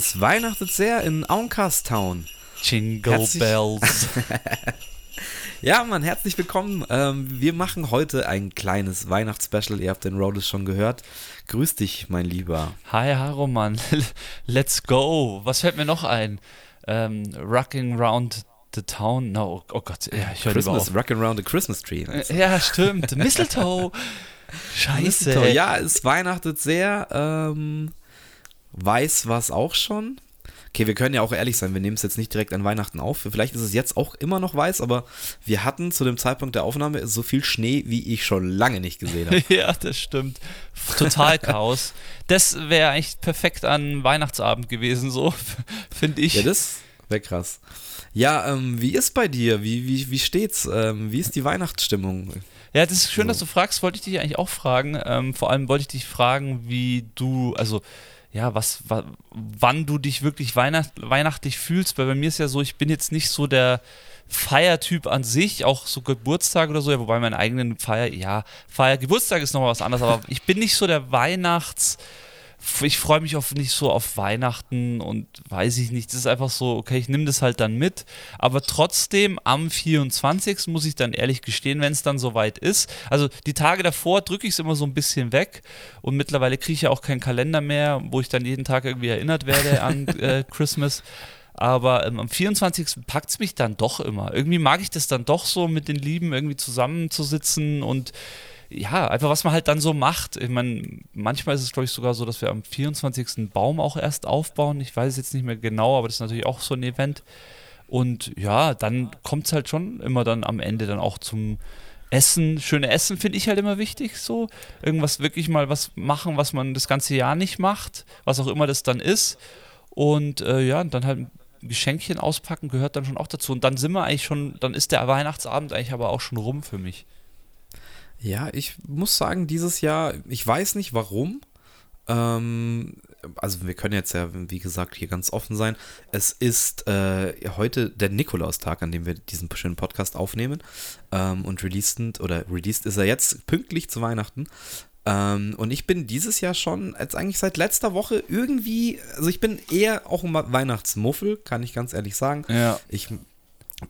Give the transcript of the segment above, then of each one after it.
Es weihnachtet sehr in Auncast-Town. Jingle Herzlich- Bells. Ja, Mann, herzlich willkommen. Ähm, wir machen heute ein kleines Weihnachtsspecial. Ihr habt den Rhodes schon gehört. Grüß dich, mein Lieber. Hi, Haroman. Let's go. Was fällt mir noch ein? Ähm, Rocking Round the Town. No, oh Gott, ja, ich höre Christmas, auf. Rockin' Around the Christmas Tree. Äh, Ja, stimmt. Mistletoe. Scheiße. Mistletoe. Ja, es weihnachtet sehr. Ähm, weiß was auch schon. Okay, wir können ja auch ehrlich sein, wir nehmen es jetzt nicht direkt an Weihnachten auf. Vielleicht ist es jetzt auch immer noch weiß, aber wir hatten zu dem Zeitpunkt der Aufnahme so viel Schnee, wie ich schon lange nicht gesehen habe. Ja, das stimmt. Total Chaos. Das wäre eigentlich perfekt an Weihnachtsabend gewesen, so, finde ich. Ja, das wäre krass. Ja, ähm, wie ist bei dir? Wie, wie, wie steht's? Ähm, wie ist die Weihnachtsstimmung? Ja, das ist schön, So. dass du fragst. Wollte ich dich eigentlich auch fragen. Ähm, vor allem wollte ich dich fragen, wie du, also ja, was, wa, wann du dich wirklich weihnacht, weihnachtlich fühlst. Weil bei mir ist ja so, ich bin jetzt nicht so der Feiertyp an sich, auch so Geburtstag oder so, ja, wobei meinen eigenen Feier, ja, Feier, Geburtstag ist nochmal was anderes, aber ich bin nicht so der Weihnachts- ich freue mich auf nicht so auf Weihnachten und weiß ich nicht. Das ist einfach so, okay, ich nehme das halt dann mit. Aber trotzdem am 24. muss ich dann ehrlich gestehen, wenn es dann soweit ist. Also die Tage davor drücke ich es immer so ein bisschen weg und mittlerweile kriege ich ja auch keinen Kalender mehr, wo ich dann jeden Tag irgendwie erinnert werde an äh, Christmas. Aber ähm, am 24. packt es mich dann doch immer. Irgendwie mag ich das dann doch so, mit den Lieben irgendwie zusammenzusitzen und ja, einfach was man halt dann so macht. Ich meine, manchmal ist es, glaube ich, sogar so, dass wir am 24. einen Baum auch erst aufbauen. Ich weiß es jetzt nicht mehr genau, aber das ist natürlich auch so ein Event. Und ja, dann kommt es halt schon immer dann am Ende dann auch zum Essen. Schöne Essen finde ich halt immer wichtig, so. Irgendwas wirklich mal was machen, was man das ganze Jahr nicht macht, was auch immer das dann ist. Und äh, ja, dann halt ein Geschenkchen auspacken gehört dann schon auch dazu. Und dann sind wir eigentlich schon, dann ist der Weihnachtsabend eigentlich aber auch schon rum für mich. Ja, ich muss sagen, dieses Jahr, ich weiß nicht warum. Ähm, also wir können jetzt ja, wie gesagt, hier ganz offen sein. Es ist äh, heute der Nikolaustag, an dem wir diesen schönen Podcast aufnehmen. Ähm, und released, oder released ist er jetzt pünktlich zu Weihnachten. Ähm, und ich bin dieses Jahr schon, jetzt eigentlich seit letzter Woche irgendwie, also ich bin eher auch ein Weihnachtsmuffel, kann ich ganz ehrlich sagen. Ja. Ich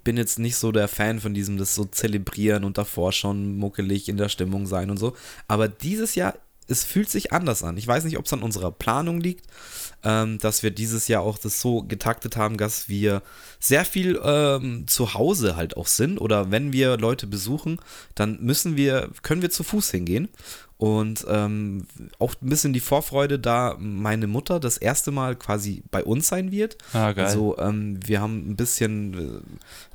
bin jetzt nicht so der Fan von diesem, das so zelebrieren und davor schon muckelig in der Stimmung sein und so. Aber dieses Jahr, es fühlt sich anders an. Ich weiß nicht, ob es an unserer Planung liegt, ähm, dass wir dieses Jahr auch das so getaktet haben, dass wir sehr viel ähm, zu Hause halt auch sind. Oder wenn wir Leute besuchen, dann müssen wir, können wir zu Fuß hingehen. Und ähm, auch ein bisschen die Vorfreude, da meine Mutter das erste Mal quasi bei uns sein wird. Ah, geil. Also ähm, wir haben ein bisschen, äh,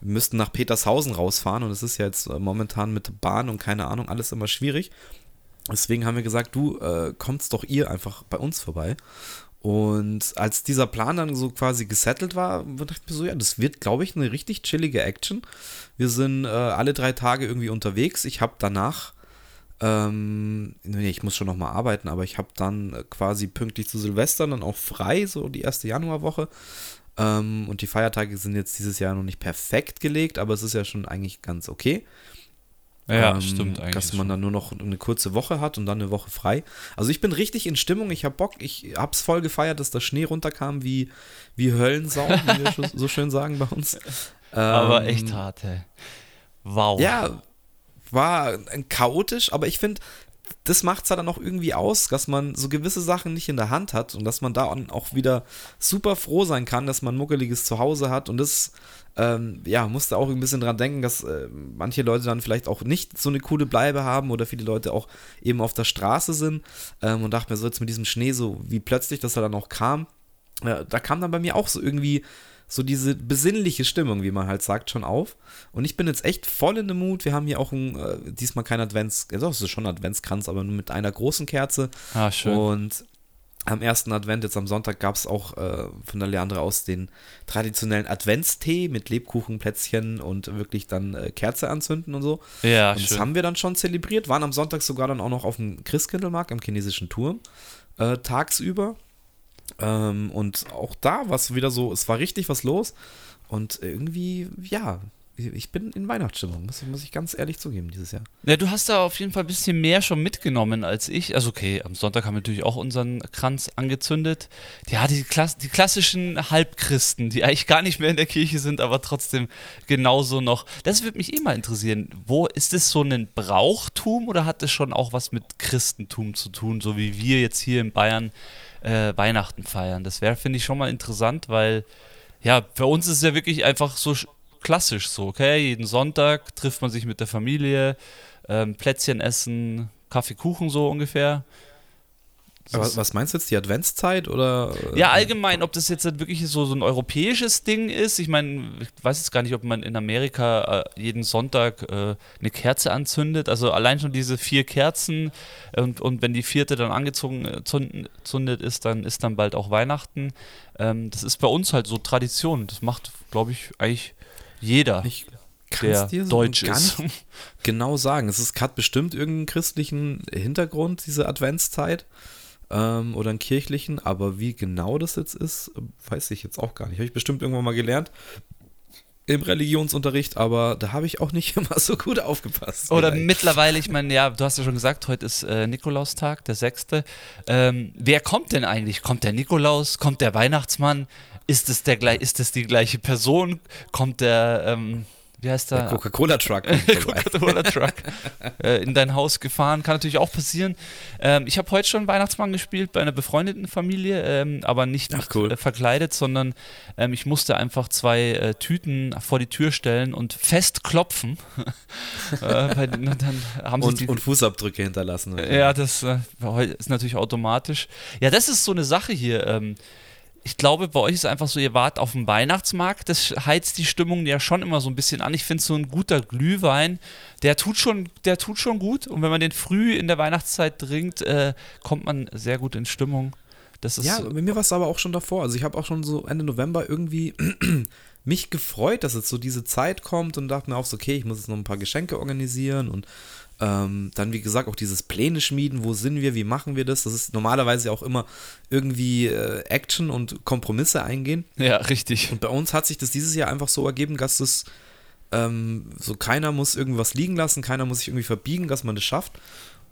wir müssten nach Petershausen rausfahren und es ist ja jetzt äh, momentan mit Bahn und keine Ahnung, alles immer schwierig. Deswegen haben wir gesagt, du äh, kommst doch ihr einfach bei uns vorbei. Und als dieser Plan dann so quasi gesettelt war, dachte ich mir so, ja, das wird, glaube ich, eine richtig chillige Action. Wir sind äh, alle drei Tage irgendwie unterwegs. Ich habe danach, ähm, nee, ich muss schon nochmal arbeiten, aber ich habe dann äh, quasi pünktlich zu Silvester dann auch frei, so die erste Januarwoche. Ähm, und die Feiertage sind jetzt dieses Jahr noch nicht perfekt gelegt, aber es ist ja schon eigentlich ganz okay. Ja, Ähm, stimmt eigentlich. Dass man dann nur noch eine kurze Woche hat und dann eine Woche frei. Also ich bin richtig in Stimmung, ich habe Bock, ich hab's voll gefeiert, dass der Schnee runterkam wie, wie Höllensau, wie wir so schön sagen bei uns. aber Ähm, echt hart, ey. Wow. Ja, war chaotisch, aber ich finde, das macht es ja dann auch irgendwie aus, dass man so gewisse Sachen nicht in der Hand hat und dass man da auch wieder super froh sein kann, dass man muckeliges Zuhause hat. Und das, ähm, ja, musste auch ein bisschen dran denken, dass äh, manche Leute dann vielleicht auch nicht so eine coole Bleibe haben oder viele Leute auch eben auf der Straße sind. Ähm, und dachte mir so jetzt mit diesem Schnee, so wie plötzlich das dann auch kam, äh, da kam dann bei mir auch so irgendwie so diese besinnliche Stimmung, wie man halt sagt, schon auf. Und ich bin jetzt echt voll in dem Mut. Wir haben hier auch ein, äh, diesmal kein Advents, doch, es ist schon ein Adventskranz, aber nur mit einer großen Kerze. Ah, schön. Und am ersten Advent, jetzt am Sonntag, gab es auch äh, von der Leandra aus den traditionellen Adventstee mit Lebkuchenplätzchen und wirklich dann äh, Kerze anzünden und so. ja, Und das schön. haben wir dann schon zelebriert, waren am Sonntag sogar dann auch noch auf dem Christkindlmarkt am chinesischen Turm äh, tagsüber. Ähm, und auch da war es wieder so, es war richtig was los. Und irgendwie, ja, ich bin in Weihnachtsstimmung, muss, muss ich ganz ehrlich zugeben, dieses Jahr. Ja, du hast da auf jeden Fall ein bisschen mehr schon mitgenommen als ich. Also okay, am Sonntag haben wir natürlich auch unseren Kranz angezündet. Ja, die, Klass die klassischen Halbchristen, die eigentlich gar nicht mehr in der Kirche sind, aber trotzdem genauso noch. Das würde mich eh mal interessieren. Wo ist das so ein Brauchtum oder hat das schon auch was mit Christentum zu tun, so wie wir jetzt hier in Bayern äh, Weihnachten feiern? Das wäre, finde ich, schon mal interessant, weil ja, für uns ist es ja wirklich einfach so klassisch so, okay? Jeden Sonntag trifft man sich mit der Familie, ähm, Plätzchen essen, Kaffee, Kuchen so ungefähr. Aber was meinst du jetzt, die Adventszeit oder? Äh, ja, allgemein, ob das jetzt halt wirklich so, so ein europäisches Ding ist. Ich meine, ich weiß jetzt gar nicht, ob man in Amerika äh, jeden Sonntag äh, eine Kerze anzündet. Also allein schon diese vier Kerzen und, und wenn die vierte dann angezogen zündet ist, dann ist dann bald auch Weihnachten. Ähm, das ist bei uns halt so Tradition. Das macht, glaube ich, eigentlich jeder. Ich der dir so deutsch ist. genau sagen. Es hat bestimmt irgendeinen christlichen Hintergrund, diese Adventszeit ähm, oder einen kirchlichen, aber wie genau das jetzt ist, weiß ich jetzt auch gar nicht. Habe ich bestimmt irgendwann mal gelernt im Religionsunterricht, aber da habe ich auch nicht immer so gut aufgepasst. Oder vielleicht. mittlerweile, ich meine, ja, du hast ja schon gesagt, heute ist äh, Nikolaustag, der sechste. Ähm, wer kommt denn eigentlich? Kommt der Nikolaus? Kommt der Weihnachtsmann? Ist es, der, ist es die gleiche Person? Kommt der, ähm, wie heißt der? der Coca-Cola-Truck. Coca-Cola-Truck äh, in dein Haus gefahren. Kann natürlich auch passieren. Ähm, ich habe heute schon Weihnachtsmann gespielt bei einer befreundeten Familie, ähm, aber nicht, Ach, cool. äh, verkleidet, sondern ähm, ich musste einfach zwei äh, Tüten vor die Tür stellen und fest klopfen. Äh, und, und, Fußabdrücke hinterlassen. Ja, das äh, ist natürlich automatisch. Ja, das ist so eine Sache hier. Ich glaube, bei euch ist einfach so, ihr wart auf dem Weihnachtsmarkt, das heizt die Stimmung ja schon immer so ein bisschen an. Ich finde so ein guter Glühwein, der tut schon, der tut schon gut. Und wenn man den früh in der Weihnachtszeit trinkt, äh, kommt man sehr gut in Stimmung. Das ist ja, bei mir war es aber auch schon davor. Also ich habe auch schon so Ende November irgendwie mich gefreut, dass jetzt so diese Zeit kommt und dachte mir auch so, okay, ich muss jetzt noch ein paar Geschenke organisieren und ähm, dann, wie gesagt, auch dieses Pläne schmieden, wo sind wir, wie machen wir das? Das ist normalerweise auch immer irgendwie äh, Action und Kompromisse eingehen. Ja, richtig. Und bei uns hat sich das dieses Jahr einfach so ergeben, dass das ähm, so keiner muss irgendwas liegen lassen, keiner muss sich irgendwie verbiegen, dass man das schafft.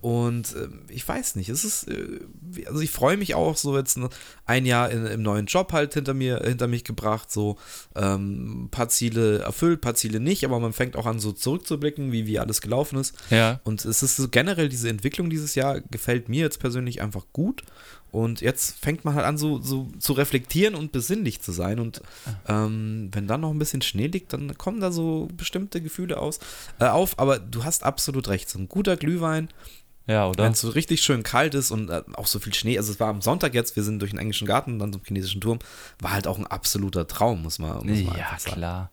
Und äh, ich weiß nicht, es ist, äh, also ich freue mich auch, so jetzt ein Jahr in, im neuen Job halt hinter mir, hinter mich gebracht, so ähm, ein paar Ziele erfüllt, ein paar Ziele nicht, aber man fängt auch an, so zurückzublicken, wie, wie alles gelaufen ist. Ja. Und es ist so generell, diese Entwicklung dieses Jahr gefällt mir jetzt persönlich einfach gut. Und jetzt fängt man halt an, so, so zu reflektieren und besinnlich zu sein. Und ähm, wenn dann noch ein bisschen Schnee liegt, dann kommen da so bestimmte Gefühle aus, äh, auf. Aber du hast absolut recht. So ein guter Glühwein, ja, oder? Wenn es so richtig schön kalt ist und äh, auch so viel Schnee. Also es war am Sonntag jetzt, wir sind durch den englischen Garten, dann zum chinesischen Turm, war halt auch ein absoluter Traum, muss man, muss man Ja, klar.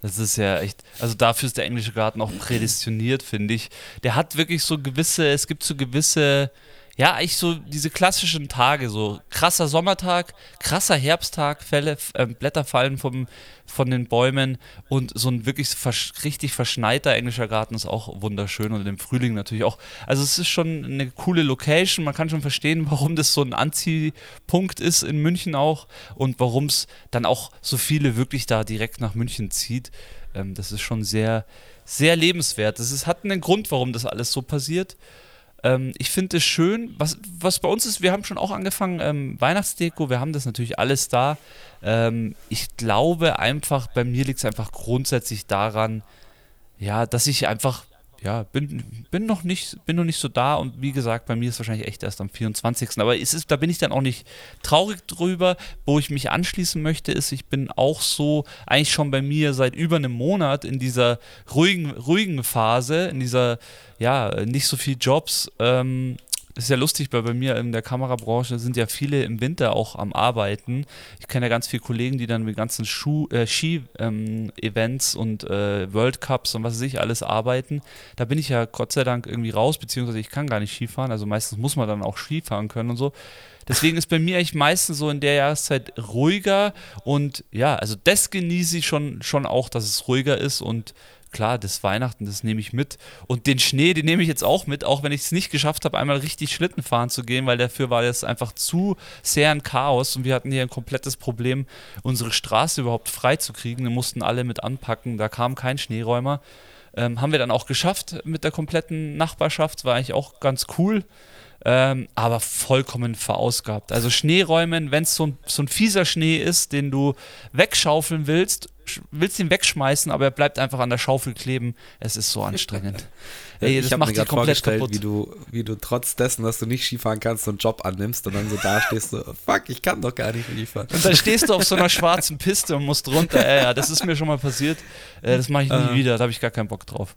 Das ist ja echt, also dafür ist der englische Garten auch prädestiniert, finde ich. Der hat wirklich so gewisse, es gibt so gewisse ja, eigentlich so diese klassischen Tage, so krasser Sommertag, krasser Herbsttag, Fälle, äh, Blätter fallen vom, von den Bäumen und so ein wirklich versch richtig verschneiter englischer Garten ist auch wunderschön und im Frühling natürlich auch. Also es ist schon eine coole Location, man kann schon verstehen, warum das so ein Anziehpunkt ist in München auch und warum es dann auch so viele wirklich da direkt nach München zieht. Ähm, das ist schon sehr, sehr lebenswert. Das hat einen Grund, warum das alles so passiert. Ähm, ich finde es schön, was, was bei uns ist, wir haben schon auch angefangen, ähm, Weihnachtsdeko, wir haben das natürlich alles da. Ähm, ich glaube einfach, bei mir liegt es einfach grundsätzlich daran, ja, dass ich einfach ja, bin, bin, noch nicht, bin noch nicht so da und wie gesagt, bei mir ist wahrscheinlich echt erst am 24. Aber es ist, da bin ich dann auch nicht traurig drüber. Wo ich mich anschließen möchte, ist, ich bin auch so eigentlich schon bei mir seit über einem Monat in dieser ruhigen, ruhigen Phase, in dieser, ja, nicht so viel Jobs. Ähm, ist ja lustig, weil bei mir in der Kamerabranche sind ja viele im Winter auch am Arbeiten. Ich kenne ja ganz viele Kollegen, die dann mit ganzen äh, Ski-Events ähm, und äh, World Cups und was weiß ich alles arbeiten. Da bin ich ja Gott sei Dank irgendwie raus, beziehungsweise ich kann gar nicht Skifahren. Also meistens muss man dann auch Skifahren können und so. Deswegen ist bei mir eigentlich meistens so in der Jahreszeit ruhiger und ja, also das genieße ich schon, schon auch, dass es ruhiger ist und klar, das Weihnachten, das nehme ich mit. Und den Schnee, den nehme ich jetzt auch mit, auch wenn ich es nicht geschafft habe, einmal richtig Schlitten fahren zu gehen, weil dafür war das einfach zu sehr ein Chaos und wir hatten hier ein komplettes Problem, unsere Straße überhaupt frei zu kriegen. Wir mussten alle mit anpacken, da kam kein Schneeräumer. Ähm, haben wir dann auch geschafft mit der kompletten Nachbarschaft, war eigentlich auch ganz cool. Ähm, aber vollkommen verausgabt. Also Schneeräumen, wenn es so so ein fieser Schnee ist, den du wegschaufeln willst, willst ihn wegschmeißen, aber er bleibt einfach an der Schaufel kleben. Es ist so anstrengend. Ey, das ich macht mir komplett kaputt. Wie du, wie du trotz dessen, dass du nicht Skifahren kannst, so einen Job annimmst und dann so da stehst, so, fuck, ich kann doch gar nicht Skifahren. Und dann stehst du auf so einer schwarzen Piste und musst runter. Ey, ja, das ist mir schon mal passiert. Äh, das mache ich nie uh. wieder, da habe ich gar keinen Bock drauf.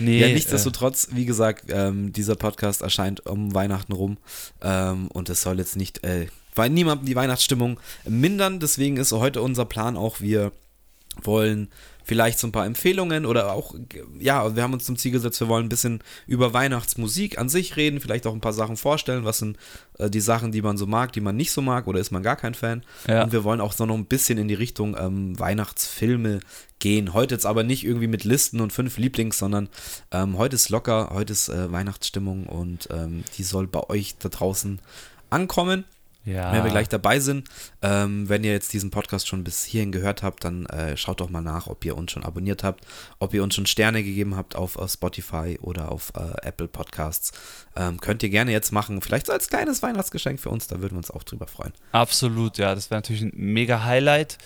Nee, ja, nichtsdestotrotz, äh, wie gesagt, ähm, dieser Podcast erscheint um Weihnachten rum ähm, und es soll jetzt nicht äh, niemandem die Weihnachtsstimmung mindern. Deswegen ist heute unser Plan auch, wir wollen vielleicht so ein paar Empfehlungen oder auch, ja, wir haben uns zum Ziel gesetzt, wir wollen ein bisschen über Weihnachtsmusik an sich reden, vielleicht auch ein paar Sachen vorstellen, was sind äh, die Sachen, die man so mag, die man nicht so mag oder ist man gar kein Fan. Ja. Und wir wollen auch so noch ein bisschen in die Richtung ähm, Weihnachtsfilme gehen. Heute jetzt aber nicht irgendwie mit Listen und fünf Lieblings, sondern ähm, heute ist locker, heute ist äh, Weihnachtsstimmung und ähm, die soll bei euch da draußen ankommen. Ja. Wenn wir gleich dabei sind, ähm, wenn ihr jetzt diesen Podcast schon bis hierhin gehört habt, dann äh, schaut doch mal nach, ob ihr uns schon abonniert habt, ob ihr uns schon Sterne gegeben habt auf, auf Spotify oder auf äh, Apple Podcasts. Ähm, könnt ihr gerne jetzt machen, vielleicht so als kleines Weihnachtsgeschenk für uns, da würden wir uns auch drüber freuen. Absolut, ja, das wäre natürlich ein mega Highlight.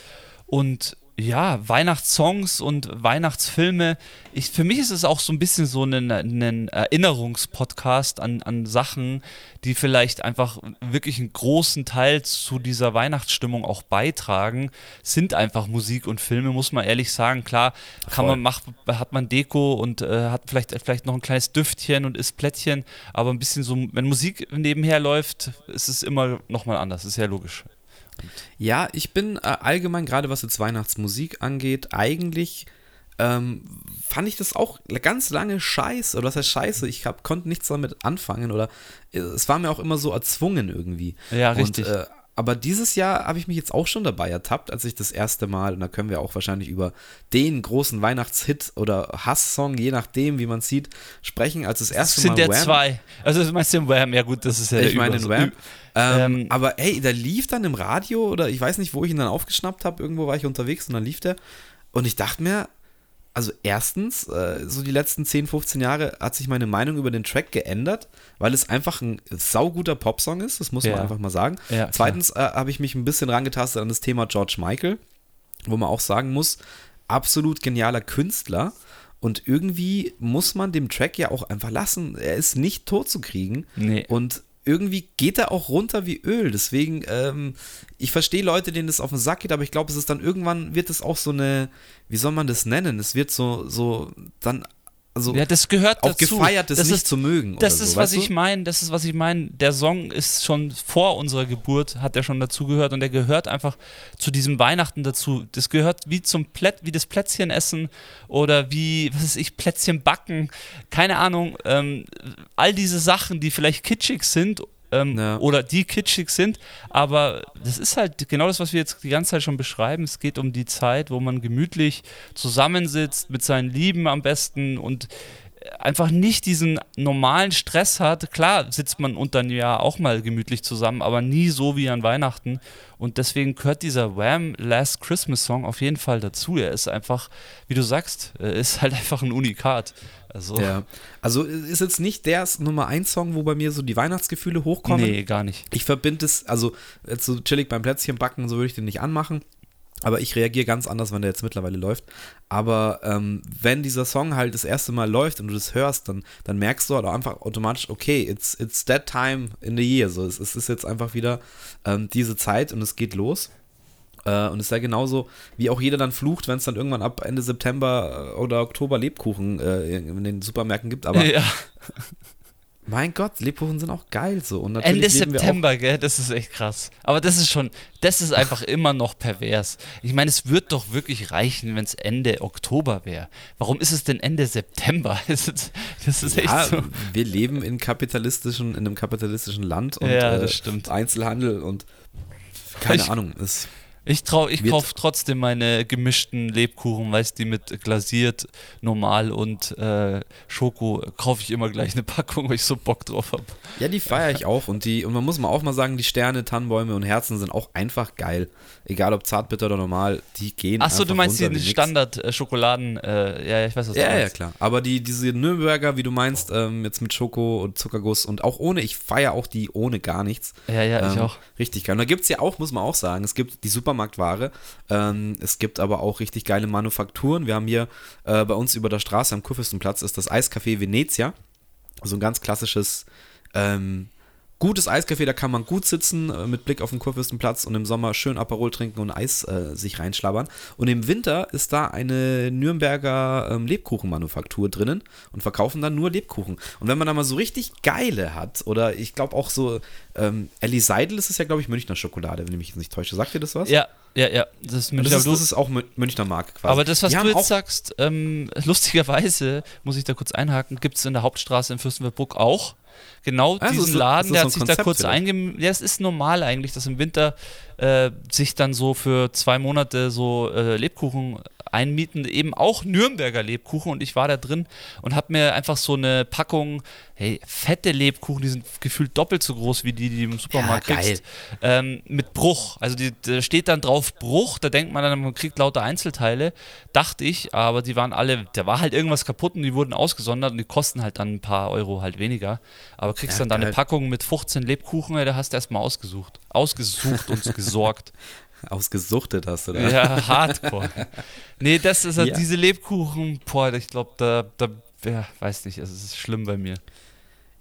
Und ja, Weihnachtssongs und Weihnachtsfilme. Ich, für mich ist es auch so ein bisschen so ein, ein Erinnerungspodcast an, an Sachen, die vielleicht einfach wirklich einen großen Teil zu dieser Weihnachtsstimmung auch beitragen, sind einfach Musik und Filme, muss man ehrlich sagen. Klar, kann man macht, hat man Deko und äh, hat vielleicht, vielleicht noch ein kleines Düftchen und isst Plättchen, aber ein bisschen so, wenn Musik nebenher läuft, ist es immer nochmal anders, ist ja logisch. Ja, ich bin äh, allgemein, gerade was jetzt Weihnachtsmusik angeht, eigentlich ähm, fand ich das auch ganz lange scheiße. Oder was heißt scheiße? Ich hab, konnte nichts damit anfangen oder äh, es war mir auch immer so erzwungen irgendwie. Ja, richtig. Und, äh, aber dieses Jahr habe ich mich jetzt auch schon dabei ertappt, als ich das erste Mal, und da können wir auch wahrscheinlich über den großen Weihnachtshit oder Hasssong, je nachdem, wie man sieht, sprechen, als das erste das Mal. Sind der zwei. Also das meinst du im Wham? Ja gut, das ist ja Ich meine in Wham. Ähm, ähm, aber ey, der lief dann im Radio oder ich weiß nicht, wo ich ihn dann aufgeschnappt habe, irgendwo war ich unterwegs und dann lief der. Und ich dachte mir, also erstens, äh, so die letzten 10, 15 Jahre hat sich meine Meinung über den Track geändert, weil es einfach ein sauguter Popsong ist, das muss man einfach mal sagen. Ja, Zweitens äh, habe ich mich ein bisschen rangetastet an das Thema George Michael, wo man auch sagen muss, absolut genialer Künstler. Und irgendwie muss man dem Track ja auch einfach lassen. Er ist nicht tot zu kriegen. Nee. Und irgendwie geht er auch runter wie Öl. Deswegen, ähm, ich verstehe Leute, denen das auf den Sack geht, aber ich glaube, es ist dann irgendwann wird es auch so eine, wie soll man das nennen? Es wird so, so dann also ja, das gehört auch dazu. gefeiert, das, das nicht ist, zu mögen. Das ist, so, was ich meine. Das ist, was ich meine. Der Song ist schon vor unserer Geburt, hat er schon dazugehört und der gehört einfach zu diesem Weihnachten dazu. Das gehört wie zum Plätt, wie das Plätzchen essen oder wie, was weiß ich, Plätzchen backen. Keine Ahnung. Ähm, all diese Sachen, die vielleicht kitschig sind ähm, ja. oder die kitschig sind. Aber das ist halt genau das, was wir jetzt die ganze Zeit schon beschreiben. Es geht um die Zeit, wo man gemütlich zusammensitzt, mit seinen Lieben am besten und einfach nicht diesen normalen Stress hat. Klar sitzt man unter einem Jahr auch mal gemütlich zusammen, aber nie so wie an Weihnachten. Und deswegen gehört dieser Wham Last Christmas Song auf jeden Fall dazu. Er ist einfach, wie du sagst, ist halt einfach ein Unikat. Also, ja. also ist jetzt nicht der Nummer 1 Song, wo bei mir so die Weihnachtsgefühle hochkommen. Nee, gar nicht. Ich verbinde es, also jetzt so chillig beim Plätzchen backen, so würde ich den nicht anmachen. Aber ich reagiere ganz anders, wenn der jetzt mittlerweile läuft. Aber ähm, wenn dieser Song halt das erste Mal läuft und du das hörst, dann, dann merkst du halt auch einfach automatisch, okay, it's, it's that time in the year. So, es, es ist jetzt einfach wieder ähm, diese Zeit und es geht los. Äh, und es ist ja genauso, wie auch jeder dann flucht, wenn es dann irgendwann ab Ende September äh, oder Oktober Lebkuchen äh, in den Supermärkten gibt. Aber ja. Mein Gott, Lebkuchen sind auch geil so. Und Ende September, gell? Das ist echt krass. Aber das ist schon, das ist einfach immer noch pervers. Ich meine, es wird doch wirklich reichen, wenn es Ende Oktober wäre. Warum ist es denn Ende September? Das ist, das ist echt ja, so. Wir leben in kapitalistischen, in einem kapitalistischen Land und ja, das äh, Einzelhandel und keine ich, Ahnung. Ist Ich, trau, ich kaufe trotzdem meine gemischten Lebkuchen, weißt die mit glasiert, normal und äh, Schoko, kaufe ich immer gleich eine Packung, weil ich so Bock drauf habe. Ja, die feiere ich auch. Und die, und man muss mal auch mal sagen, die Sterne, Tannenbäume und Herzen sind auch einfach geil. Egal ob zartbitter oder normal, die gehen Achso, du meinst die. Standard-Schokoladen, äh, ja, ja, ich weiß, was du Ja, ja, klar. Aber die, diese Nürnberger, wie du meinst, ähm, jetzt mit Schoko und Zuckerguss und auch ohne, ich feiere auch die ohne gar nichts. Ja, ja, ich Ähm, auch. Richtig geil. Und da gibt es ja auch, muss man auch sagen, es gibt die Supermarktware, ähm, es gibt aber auch richtig geile Manufakturen. Wir haben hier äh, bei uns über der Straße am Kurfürstenplatz ist das Eiscafé Venezia. So ein ganz klassisches, ähm, gutes Eiscafé, da kann man gut sitzen äh, mit Blick auf den Kurfürstenplatz und im Sommer schön Aperol trinken und Eis äh, sich reinschlabbern. Und im Winter ist da eine Nürnberger ähm, Lebkuchenmanufaktur drinnen und verkaufen dann nur Lebkuchen. Und wenn man da mal so richtig geile hat, oder ich glaube auch so, ähm, Ellie Seidel ist es ja, glaube ich, Münchner Schokolade, wenn ich mich jetzt nicht täusche. Sagt ihr das was? Ja, ja, ja, das ist Münchner das, ist, das ist auch Mün- Münchner Marke quasi. Aber das, was Die du jetzt sagst, ähm, lustigerweise, muss ich da kurz einhaken, gibt es in der Hauptstraße in Fürstenfeldbruck auch. Genau Also diesen Laden, der hat sich da Konzept kurz vielleicht? einge... Ja, es ist normal eigentlich, dass im Winter äh, sich dann so für zwei Monate so äh, Lebkuchen einmieten, eben auch Nürnberger Lebkuchen und ich war da drin und habe mir einfach so eine Packung, hey, fette Lebkuchen, die sind gefühlt doppelt so groß wie die, die du im Supermarkt Ja, kriegst, ähm, mit Bruch. Also die, da steht dann drauf Bruch, da denkt man dann, man kriegt lauter Einzelteile, dachte ich, aber die waren alle, da war halt irgendwas kaputt und die wurden ausgesondert und die kosten halt dann ein paar Euro halt weniger. Aber kriegst Ja, dann da eine. Packung mit 15 Lebkuchen, da hast du erstmal ausgesucht. Ausgesucht und gesorgt. Ausgesuchtet hast du da. Ja, hardcore. Nee, das ist halt Ja. diese Lebkuchen, boah, ich glaube, da, da, ja, weiß nicht, es ist schlimm bei mir.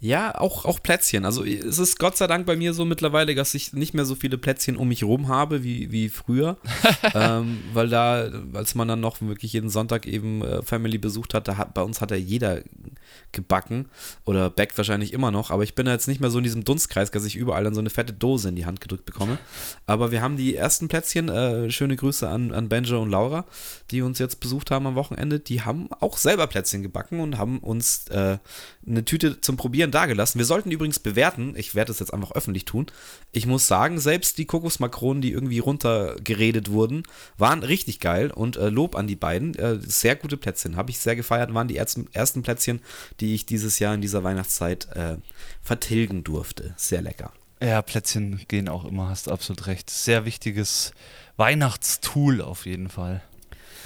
Ja, auch, auch Plätzchen. Also es ist Gott sei Dank bei mir so mittlerweile, dass ich nicht mehr so viele Plätzchen um mich rum habe wie, wie früher. ähm, weil da, als man dann noch wirklich jeden Sonntag eben äh, Family besucht hat, da hat, bei uns hat ja jeder gebacken oder backt wahrscheinlich immer noch. Aber ich bin da jetzt nicht mehr so in diesem Dunstkreis, dass ich überall dann so eine fette Dose in die Hand gedrückt bekomme. Aber wir haben die ersten Plätzchen, äh, schöne Grüße an, an Benjo und Laura, die uns jetzt besucht haben am Wochenende. Die haben auch selber Plätzchen gebacken und haben uns äh, eine Tüte zum Probieren dagelassen. Wir sollten übrigens bewerten, ich werde es jetzt einfach öffentlich tun. Ich muss sagen, selbst die Kokosmakronen, die irgendwie runtergeredet wurden, waren richtig geil und äh, Lob an die beiden. Äh, sehr gute Plätzchen, habe ich sehr gefeiert, waren die ersten, ersten Plätzchen, die ich dieses Jahr in dieser Weihnachtszeit äh, vertilgen durfte. Sehr lecker. Ja, Plätzchen gehen auch immer, hast absolut recht. Sehr wichtiges Weihnachtstool auf jeden Fall.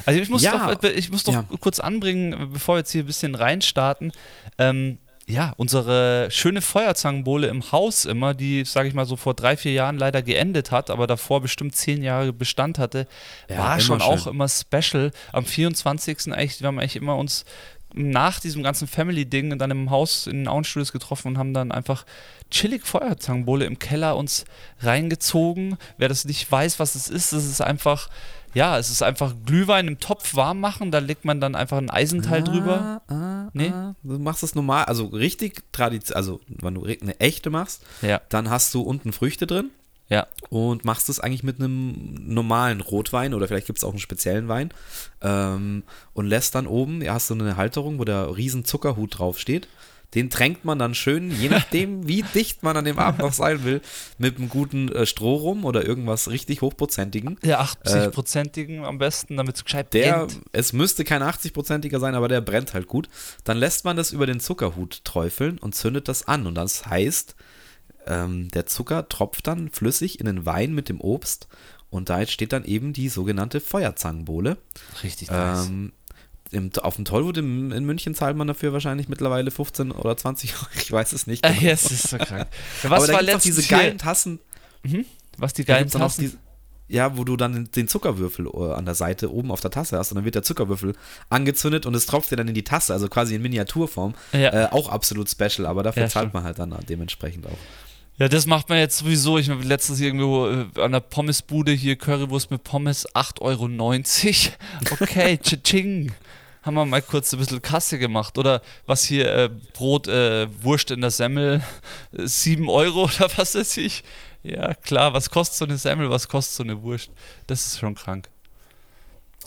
Also ich muss Ja. doch, ich muss doch Ja. kurz anbringen, bevor wir jetzt hier ein bisschen reinstarten. Ähm, ja, unsere schöne Feuerzangenbowle im Haus immer, die, sage ich mal, so vor drei, vier Jahren leider geendet hat, aber davor bestimmt zehn Jahre Bestand hatte, Ja, war schon schön. auch immer special. Am 24. eigentlich, wir haben eigentlich immer uns nach diesem ganzen Family-Ding dann im Haus in den Auenstudios getroffen und haben dann einfach chillig Feuerzangenbowle im Keller uns reingezogen. Wer das nicht weiß, was es ist, es ist einfach, ja, es ist einfach Glühwein im Topf warm machen, da legt man dann einfach ein Eisenteil drüber. Ah, Nee. ah, du machst es normal, also richtig traditionell, also wenn du eine echte machst, Ja, dann hast du unten Früchte drin ja. und machst es eigentlich mit einem normalen Rotwein oder vielleicht gibt es auch einen speziellen Wein ähm, und lässt dann oben, ja, hast du eine Halterung, wo der riesen Zuckerhut draufsteht. Den tränkt man dann schön, je nachdem, wie dicht man an dem Abend noch sein will, mit einem guten äh, Stroh rum oder irgendwas richtig hochprozentigen. Der 80-prozentigen am besten, damit es gescheit Der, brennt. es müsste kein 80-prozentiger sein, aber der brennt halt gut. Dann lässt man das über den Zuckerhut träufeln und zündet das an. Und das heißt, ähm, der Zucker tropft dann flüssig in den Wein mit dem Obst. Und da entsteht dann eben die sogenannte Feuerzangenbowle. Richtig Ähm, im, auf dem Tollwood in, in München zahlt man dafür wahrscheinlich mittlerweile 15 oder 20 Euro. Ich weiß es nicht. Äh, genau. ja, es ist so krank. Ja, aber was da war letztens diese geilen Tassen. Was die geilen Tassen? ja, wo du dann den, Zuckerwürfel äh, an der Seite oben auf der Tasse hast und dann wird der Zuckerwürfel angezündet und es tropft dir dann in die Tasse, also quasi in Miniaturform. Ja. Äh, auch absolut special, aber dafür Ja, zahlt stimmt. man halt dann dementsprechend auch. Ja, das macht man jetzt sowieso. Ich habe letztens irgendwo äh, an der Pommesbude hier Currywurst mit Pommes 8,90 Euro. Okay, tsching. Haben wir mal kurz ein bisschen Kasse gemacht. Oder was hier, äh, Brot, äh, Wurst in der Semmel, äh, 7 Euro oder was weiß ich. Ja, klar, was kostet so eine Semmel, was kostet so eine Wurst? Das ist schon krank.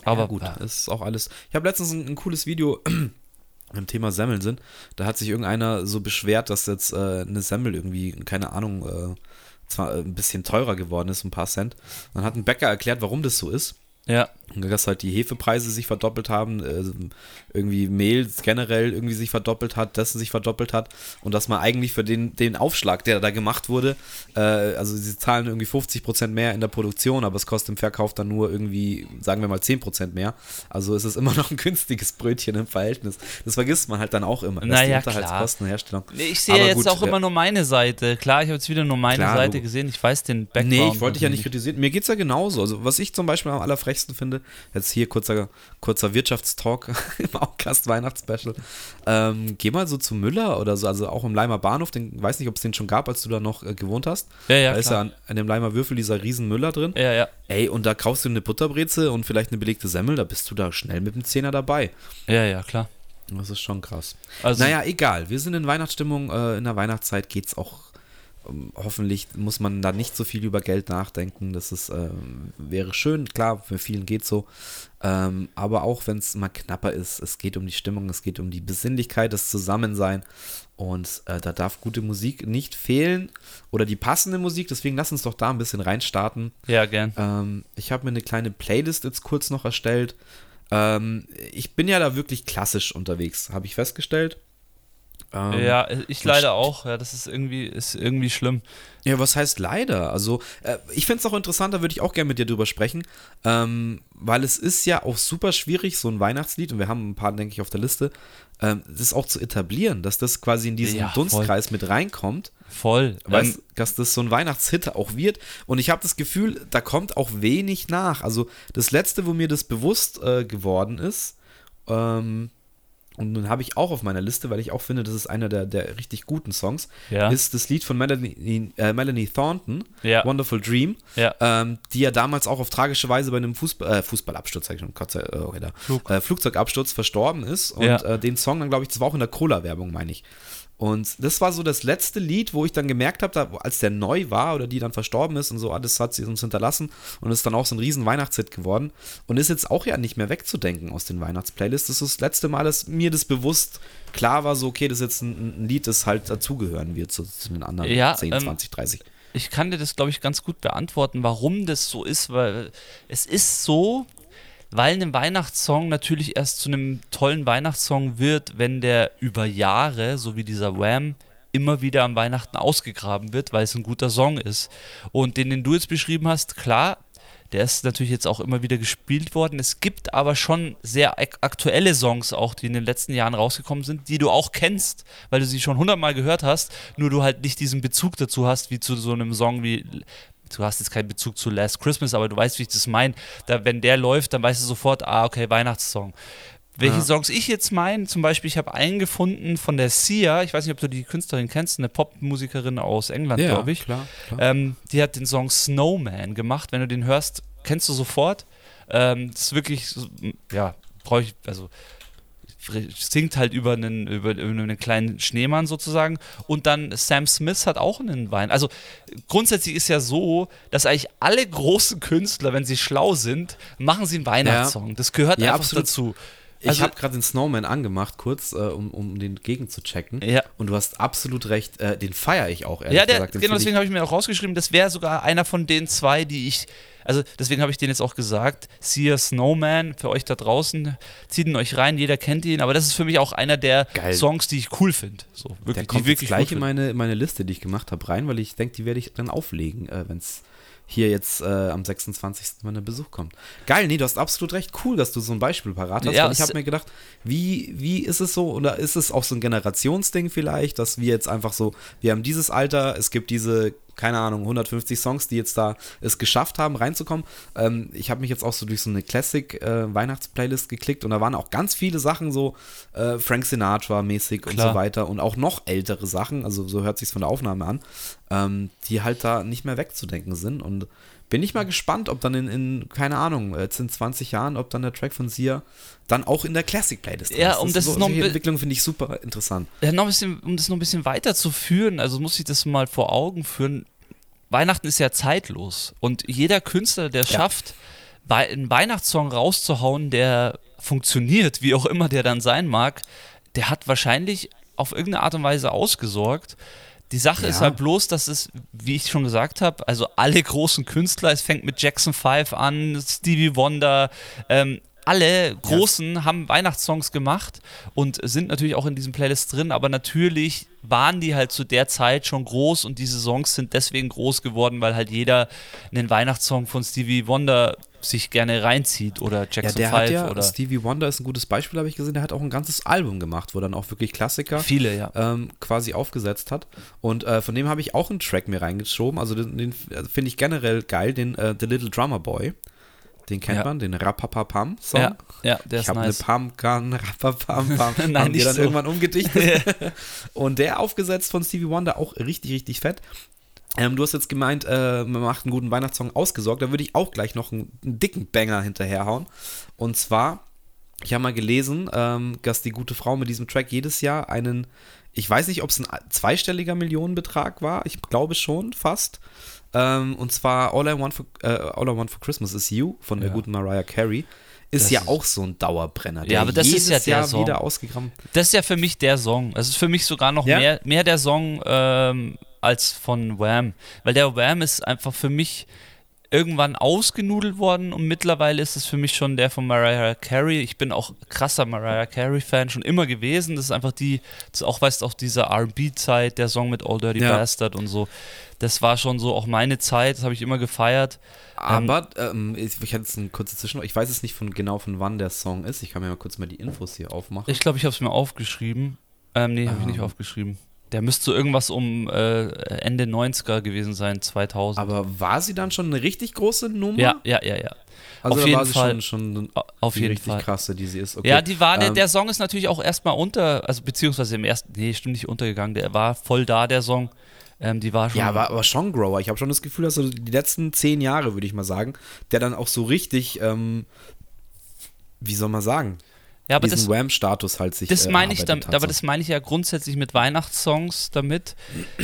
Aber ja, gut, das ist auch alles. Ich habe letztens ein, ein cooles Video im Thema Semmeln sind. Da hat sich irgendeiner so beschwert, dass jetzt äh, eine Semmel irgendwie, keine Ahnung, äh, zwar ein bisschen teurer geworden ist, ein paar Cent. Dann hat ein Bäcker erklärt, warum das so ist. Ja. Dass halt die Hefepreise sich verdoppelt haben, äh, irgendwie Mehl generell irgendwie sich verdoppelt hat, dessen sich verdoppelt hat und dass man eigentlich für den, den Aufschlag, der da gemacht wurde, äh, also sie zahlen irgendwie 50% mehr in der Produktion, aber es kostet im Verkauf dann nur irgendwie, sagen wir mal 10% mehr. Also ist es immer noch ein günstiges Brötchen im Verhältnis. Das vergisst man halt dann auch immer. Naja, der Herstellung. Ich sehe aber jetzt gut, auch immer nur meine Seite. Klar, ich habe jetzt wieder nur meine klar, Seite gesehen. Ich weiß den Background. Nee, ich wollte dich ja nicht kritisieren. Mir geht es ja genauso. Also was ich zum Beispiel am allerfrechsten finde, jetzt hier kurzer, kurzer Wirtschaftstalk im Outcast Weihnachtsspecial. Ähm, geh mal so zu Müller oder so, also auch im Leimer Bahnhof, den weiß nicht, ob es den schon gab, als du da noch äh, gewohnt hast. Ja, ja, da ist ja an, an, dem Leimer Würfel dieser riesen Müller drin. Ja, ja. Ey, und da kaufst du eine Butterbreze und vielleicht eine belegte Semmel, da bist du da schnell mit dem Zehner dabei. Ja, ja, klar. Das ist schon krass. Also, naja, egal. Wir sind in Weihnachtsstimmung. Äh, in der Weihnachtszeit geht es auch hoffentlich muss man da nicht so viel über Geld nachdenken. Das ist, äh, wäre schön, klar, für vielen geht so. Ähm, aber auch wenn es mal knapper ist, es geht um die Stimmung, es geht um die Besinnlichkeit, das Zusammensein. Und äh, da darf gute Musik nicht fehlen oder die passende Musik. Deswegen lass uns doch da ein bisschen reinstarten. Ja, gern. Ähm, ich habe mir eine kleine Playlist jetzt kurz noch erstellt. Ähm, ich bin ja da wirklich klassisch unterwegs, habe ich festgestellt. Ähm, ja, ich leider auch. Ja, das ist irgendwie, ist irgendwie schlimm. Ja, was heißt leider? Also, äh, ich finde es auch interessant, da würde ich auch gerne mit dir drüber sprechen, ähm, weil es ist ja auch super schwierig, so ein Weihnachtslied, und wir haben ein paar, denke ich, auf der Liste, ähm, das auch zu etablieren, dass das quasi in diesen ja, Dunstkreis voll. mit reinkommt. Voll. Weißt, ähm, dass das so ein Weihnachtshit auch wird. Und ich habe das Gefühl, da kommt auch wenig nach. Also, das letzte, wo mir das bewusst äh, geworden ist, ähm, und nun habe ich auch auf meiner Liste, weil ich auch finde, das ist einer der, der richtig guten Songs, ja. ist das Lied von Melanie, äh, Melanie Thornton, ja. Wonderful Dream, ja. ähm, die ja damals auch auf tragische Weise bei einem Fußball, äh, Fußballabsturz, sag ich schon, Gott sei, äh, okay, Flug. äh, Flugzeugabsturz verstorben ist. Und äh, den Song dann, glaube ich, das war auch in der Cola-Werbung, meine ich. Und das war so das letzte Lied, wo ich dann gemerkt habe, als der neu war oder die dann verstorben ist und so, alles hat sie uns hinterlassen und ist dann auch so ein riesen Weihnachtshit geworden und ist jetzt auch ja nicht mehr wegzudenken aus den Weihnachtsplaylists. Das ist das letzte Mal, dass mir das bewusst klar war, so, okay, das ist jetzt ein, ein Lied, das halt dazugehören wird zu, zu, den anderen ja, 10, ähm, 20, 30. Ich kann dir das, glaube ich, ganz gut beantworten, warum das so ist, weil es ist so, weil ein Weihnachtssong natürlich erst zu einem tollen Weihnachtssong wird, wenn der über Jahre, so wie dieser Wham, immer wieder am Weihnachten ausgegraben wird, weil es ein guter Song ist. Und den, den du jetzt beschrieben hast, klar, der ist natürlich jetzt auch immer wieder gespielt worden. Es gibt aber schon sehr aktuelle Songs auch, die in den letzten Jahren rausgekommen sind, die du auch kennst, weil du sie schon hundertmal gehört hast, nur du halt nicht diesen Bezug dazu hast, wie zu so einem Song wie du hast jetzt keinen Bezug zu Last Christmas, aber du weißt, wie ich das meine. Da, wenn der läuft, dann weißt du sofort, ah, okay, Weihnachtssong. Welche ja. Songs ich jetzt meine, zum Beispiel, ich habe einen gefunden von der Sia, ich weiß nicht, ob du die Künstlerin kennst, eine Popmusikerin aus England, ja, glaube ich. Klar, klar. Ähm, die hat den Song Snowman gemacht. Wenn du den hörst, kennst du sofort. Ähm, das ist wirklich, ja, brauche ich, also singt halt über einen, über, über einen kleinen Schneemann sozusagen. Und dann Sam Smith hat auch einen Wein. Also grundsätzlich ist ja so, dass eigentlich alle großen Künstler, wenn sie schlau sind, machen sie einen Weihnachtssong. Ja. Das gehört ja, einfach absolut. dazu. Also, ich habe gerade den Snowman angemacht, kurz, äh, um, um den gegen zu checken. Ja. Und du hast absolut recht, äh, den feiere ich auch, ehrlich ja, der, gesagt. Den genau, deswegen habe ich mir auch rausgeschrieben, das wäre sogar einer von den zwei, die ich also deswegen habe ich den jetzt auch gesagt. Sia Snowman für euch da draußen. Zieht ihn euch rein, jeder kennt ihn. Aber das ist für mich auch einer der Geil. Songs, die ich cool finde. So, wirklich, der kommt wirklich gleich in meine, meine Liste, die ich gemacht habe, rein, weil ich denke, die werde ich dann auflegen, äh, wenn es hier jetzt äh, am 26. wenn der Besuch kommt. Geil, nee, du hast absolut recht. Cool, dass du so ein Beispiel parat hast. Ja, ich habe mir gedacht, wie, wie ist es so? Oder ist es auch so ein Generationsding vielleicht, dass wir jetzt einfach so, wir haben dieses Alter, es gibt diese keine Ahnung, 150 Songs, die jetzt da es geschafft haben, reinzukommen. Ähm, ich habe mich jetzt auch so durch so eine Classic-Weihnachts-Playlist äh, geklickt und da waren auch ganz viele Sachen so äh, Frank Sinatra-mäßig und so weiter und auch noch ältere Sachen, also so hört sich von der Aufnahme an, ähm, die halt da nicht mehr wegzudenken sind und bin ich mal gespannt, ob dann in, in, keine Ahnung, jetzt in 20 Jahren, ob dann der Track von Sia dann auch in der Classic-Playlist ja, um das, das so, noch Entwicklung finde ich super interessant. Ja, noch ein bisschen, um das noch ein bisschen weiterzuführen, also muss ich das mal vor Augen führen. Weihnachten ist ja zeitlos und jeder Künstler, der ja. schafft, einen Weihnachtssong rauszuhauen, der funktioniert, wie auch immer der dann sein mag, der hat wahrscheinlich auf irgendeine Art und Weise ausgesorgt, Die Sache Ja. ist halt bloß, dass es, wie ich schon gesagt habe, also alle großen Künstler, es fängt mit Jackson 5 an, Stevie Wonder, ähm, alle Großen haben Weihnachtssongs gemacht und sind natürlich auch in diesen Playlists drin, aber natürlich waren die halt zu der Zeit schon groß und diese Songs sind deswegen groß geworden, weil halt jeder einen Weihnachtssong von Stevie Wonder sich gerne reinzieht oder Ja, Jackson der 5 hat ja, oder Stevie Wonder ist ein gutes Beispiel, habe ich gesehen, der hat auch ein ganzes Album gemacht, wo dann auch wirklich Klassiker viele, ja. ähm, quasi aufgesetzt hat. Und äh, von dem habe ich auch einen Track mir reingeschoben. Also den, den also finde ich generell geil, den äh, The Little Drummer Boy. Den kennt Ja. man, den Rapapapam-Song. Ja, ja, der ich ist habe nice. eine Pumpgun, Rapapam, Pam, Nein, haben die nicht dann so. irgendwann umgedichtet. Und der aufgesetzt von Stevie Wonder auch richtig, richtig fett. Ähm, du hast jetzt gemeint, äh, man macht einen guten Weihnachtssong ausgesorgt. Da würde ich auch gleich noch einen, einen dicken Banger hinterherhauen. Und zwar, ich habe mal gelesen, ähm, dass die gute Frau mit diesem Track jedes Jahr einen, ich weiß nicht, ob es ein zweistelliger Millionenbetrag war, ich glaube schon, fast. Ähm, und zwar All I, Want for, äh, All I Want for Christmas is You von der Ja. guten Mariah Carey. Ist Das ja auch so ein Dauerbrenner. Ja, aber das ist ja der Jahr Song. wieder ausgegraben. Das ist ja für mich der Song. Es ist für mich sogar noch Ja? mehr, mehr der Song ähm, als von Wham. Weil der Wham ist einfach für mich irgendwann ausgenudelt worden und mittlerweile ist es für mich schon der von Mariah Carey. Ich bin auch krasser Mariah Carey-Fan schon immer gewesen. Das ist einfach die, das ist auch weißt auch diese RB-Zeit, der Song mit Old Dirty Ja. Bastard und so. Das war schon so auch meine Zeit, das habe ich immer gefeiert. Aber ähm, ich, ich hatte jetzt eine kurze Zwischen. Ich weiß jetzt nicht von genau von wann der Song ist. Ich kann mir mal kurz mal die Infos hier aufmachen. Ich glaube, ich habe es mir aufgeschrieben. Ähm, nee, habe ich Ah. nicht aufgeschrieben. Der müsste so irgendwas um äh, Ende 90er gewesen sein, 2000. Aber war sie dann schon eine richtig große Nummer? ja, ja, ja, ja. also auf jeden war sie Fall. schon, schon Au- Auf die jeden richtig Fall. krasse, die sie ist. Okay. Ja, die war, der, Ähm, der Song ist natürlich auch erstmal unter, also beziehungsweise im ersten, nee, stimmt nicht untergegangen, der war voll da, der Song. Ähm, die war schon. Ja, aber, aber schon Grower. Ich habe schon das Gefühl, dass so die letzten zehn Jahre, würde ich mal sagen, der dann auch so richtig, ähm, wie soll man sagen, ja, aber diesen Wham-Status halt sich Das äh, meine ich damit, aber das meine ich ja grundsätzlich mit Weihnachtssongs damit,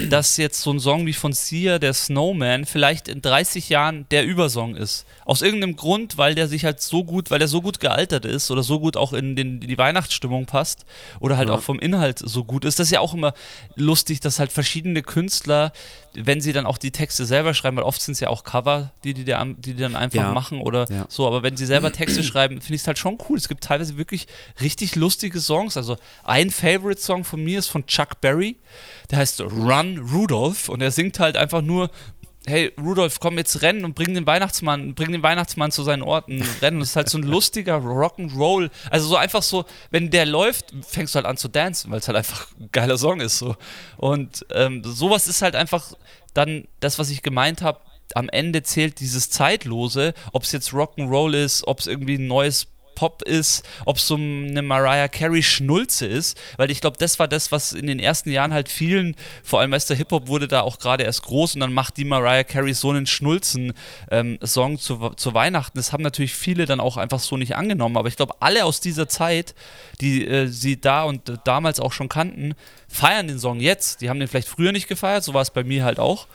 dass jetzt so ein Song wie von Sia, der Snowman, vielleicht in 30 Jahren der Übersong ist. Aus irgendeinem Grund, weil der sich halt so gut, weil der so gut gealtert ist oder so gut auch in, den, die Weihnachtsstimmung passt oder halt Ja. auch vom Inhalt so gut ist. Das ist ja auch immer lustig, dass halt verschiedene Künstler, wenn sie dann auch die Texte selber schreiben, weil oft sind es ja auch Cover, die die, die, die dann einfach Ja. machen oder Ja. so, aber wenn sie selber Texte schreiben, finde ich es halt schon cool. Es gibt teilweise wirklich richtig lustige Songs. Also ein Favorite-Song von mir ist von Chuck Berry. Der heißt Run Rudolph und er singt halt einfach nur. Hey, Rudolph, komm jetzt rennen und bring den Weihnachtsmann, bring den Weihnachtsmann zu seinen Orten. Rennen. Das ist halt so ein lustiger Rock'n'Roll. Also so einfach so, wenn der läuft, fängst du halt an zu dancen, weil es halt einfach ein geiler Song ist. So. Und ähm, sowas ist halt einfach dann das, was ich gemeint habe. Am Ende zählt dieses Zeitlose, ob es jetzt Rock'n'Roll ist, ob es irgendwie ein neues Pop ist, ob es so eine Mariah Carey Schnulze ist, weil ich glaube, das war das, was in den ersten Jahren halt vielen, vor allem der Hip-Hop wurde da auch gerade erst groß und dann macht die Mariah Carey so einen Schnulzen-Song zu, zu Weihnachten. Das haben natürlich viele dann auch einfach so nicht angenommen, aber ich glaube, alle aus dieser Zeit, die äh, sie da und äh, damals auch schon kannten, feiern den Song jetzt. Die haben den vielleicht früher nicht gefeiert, so war es bei mir halt auch.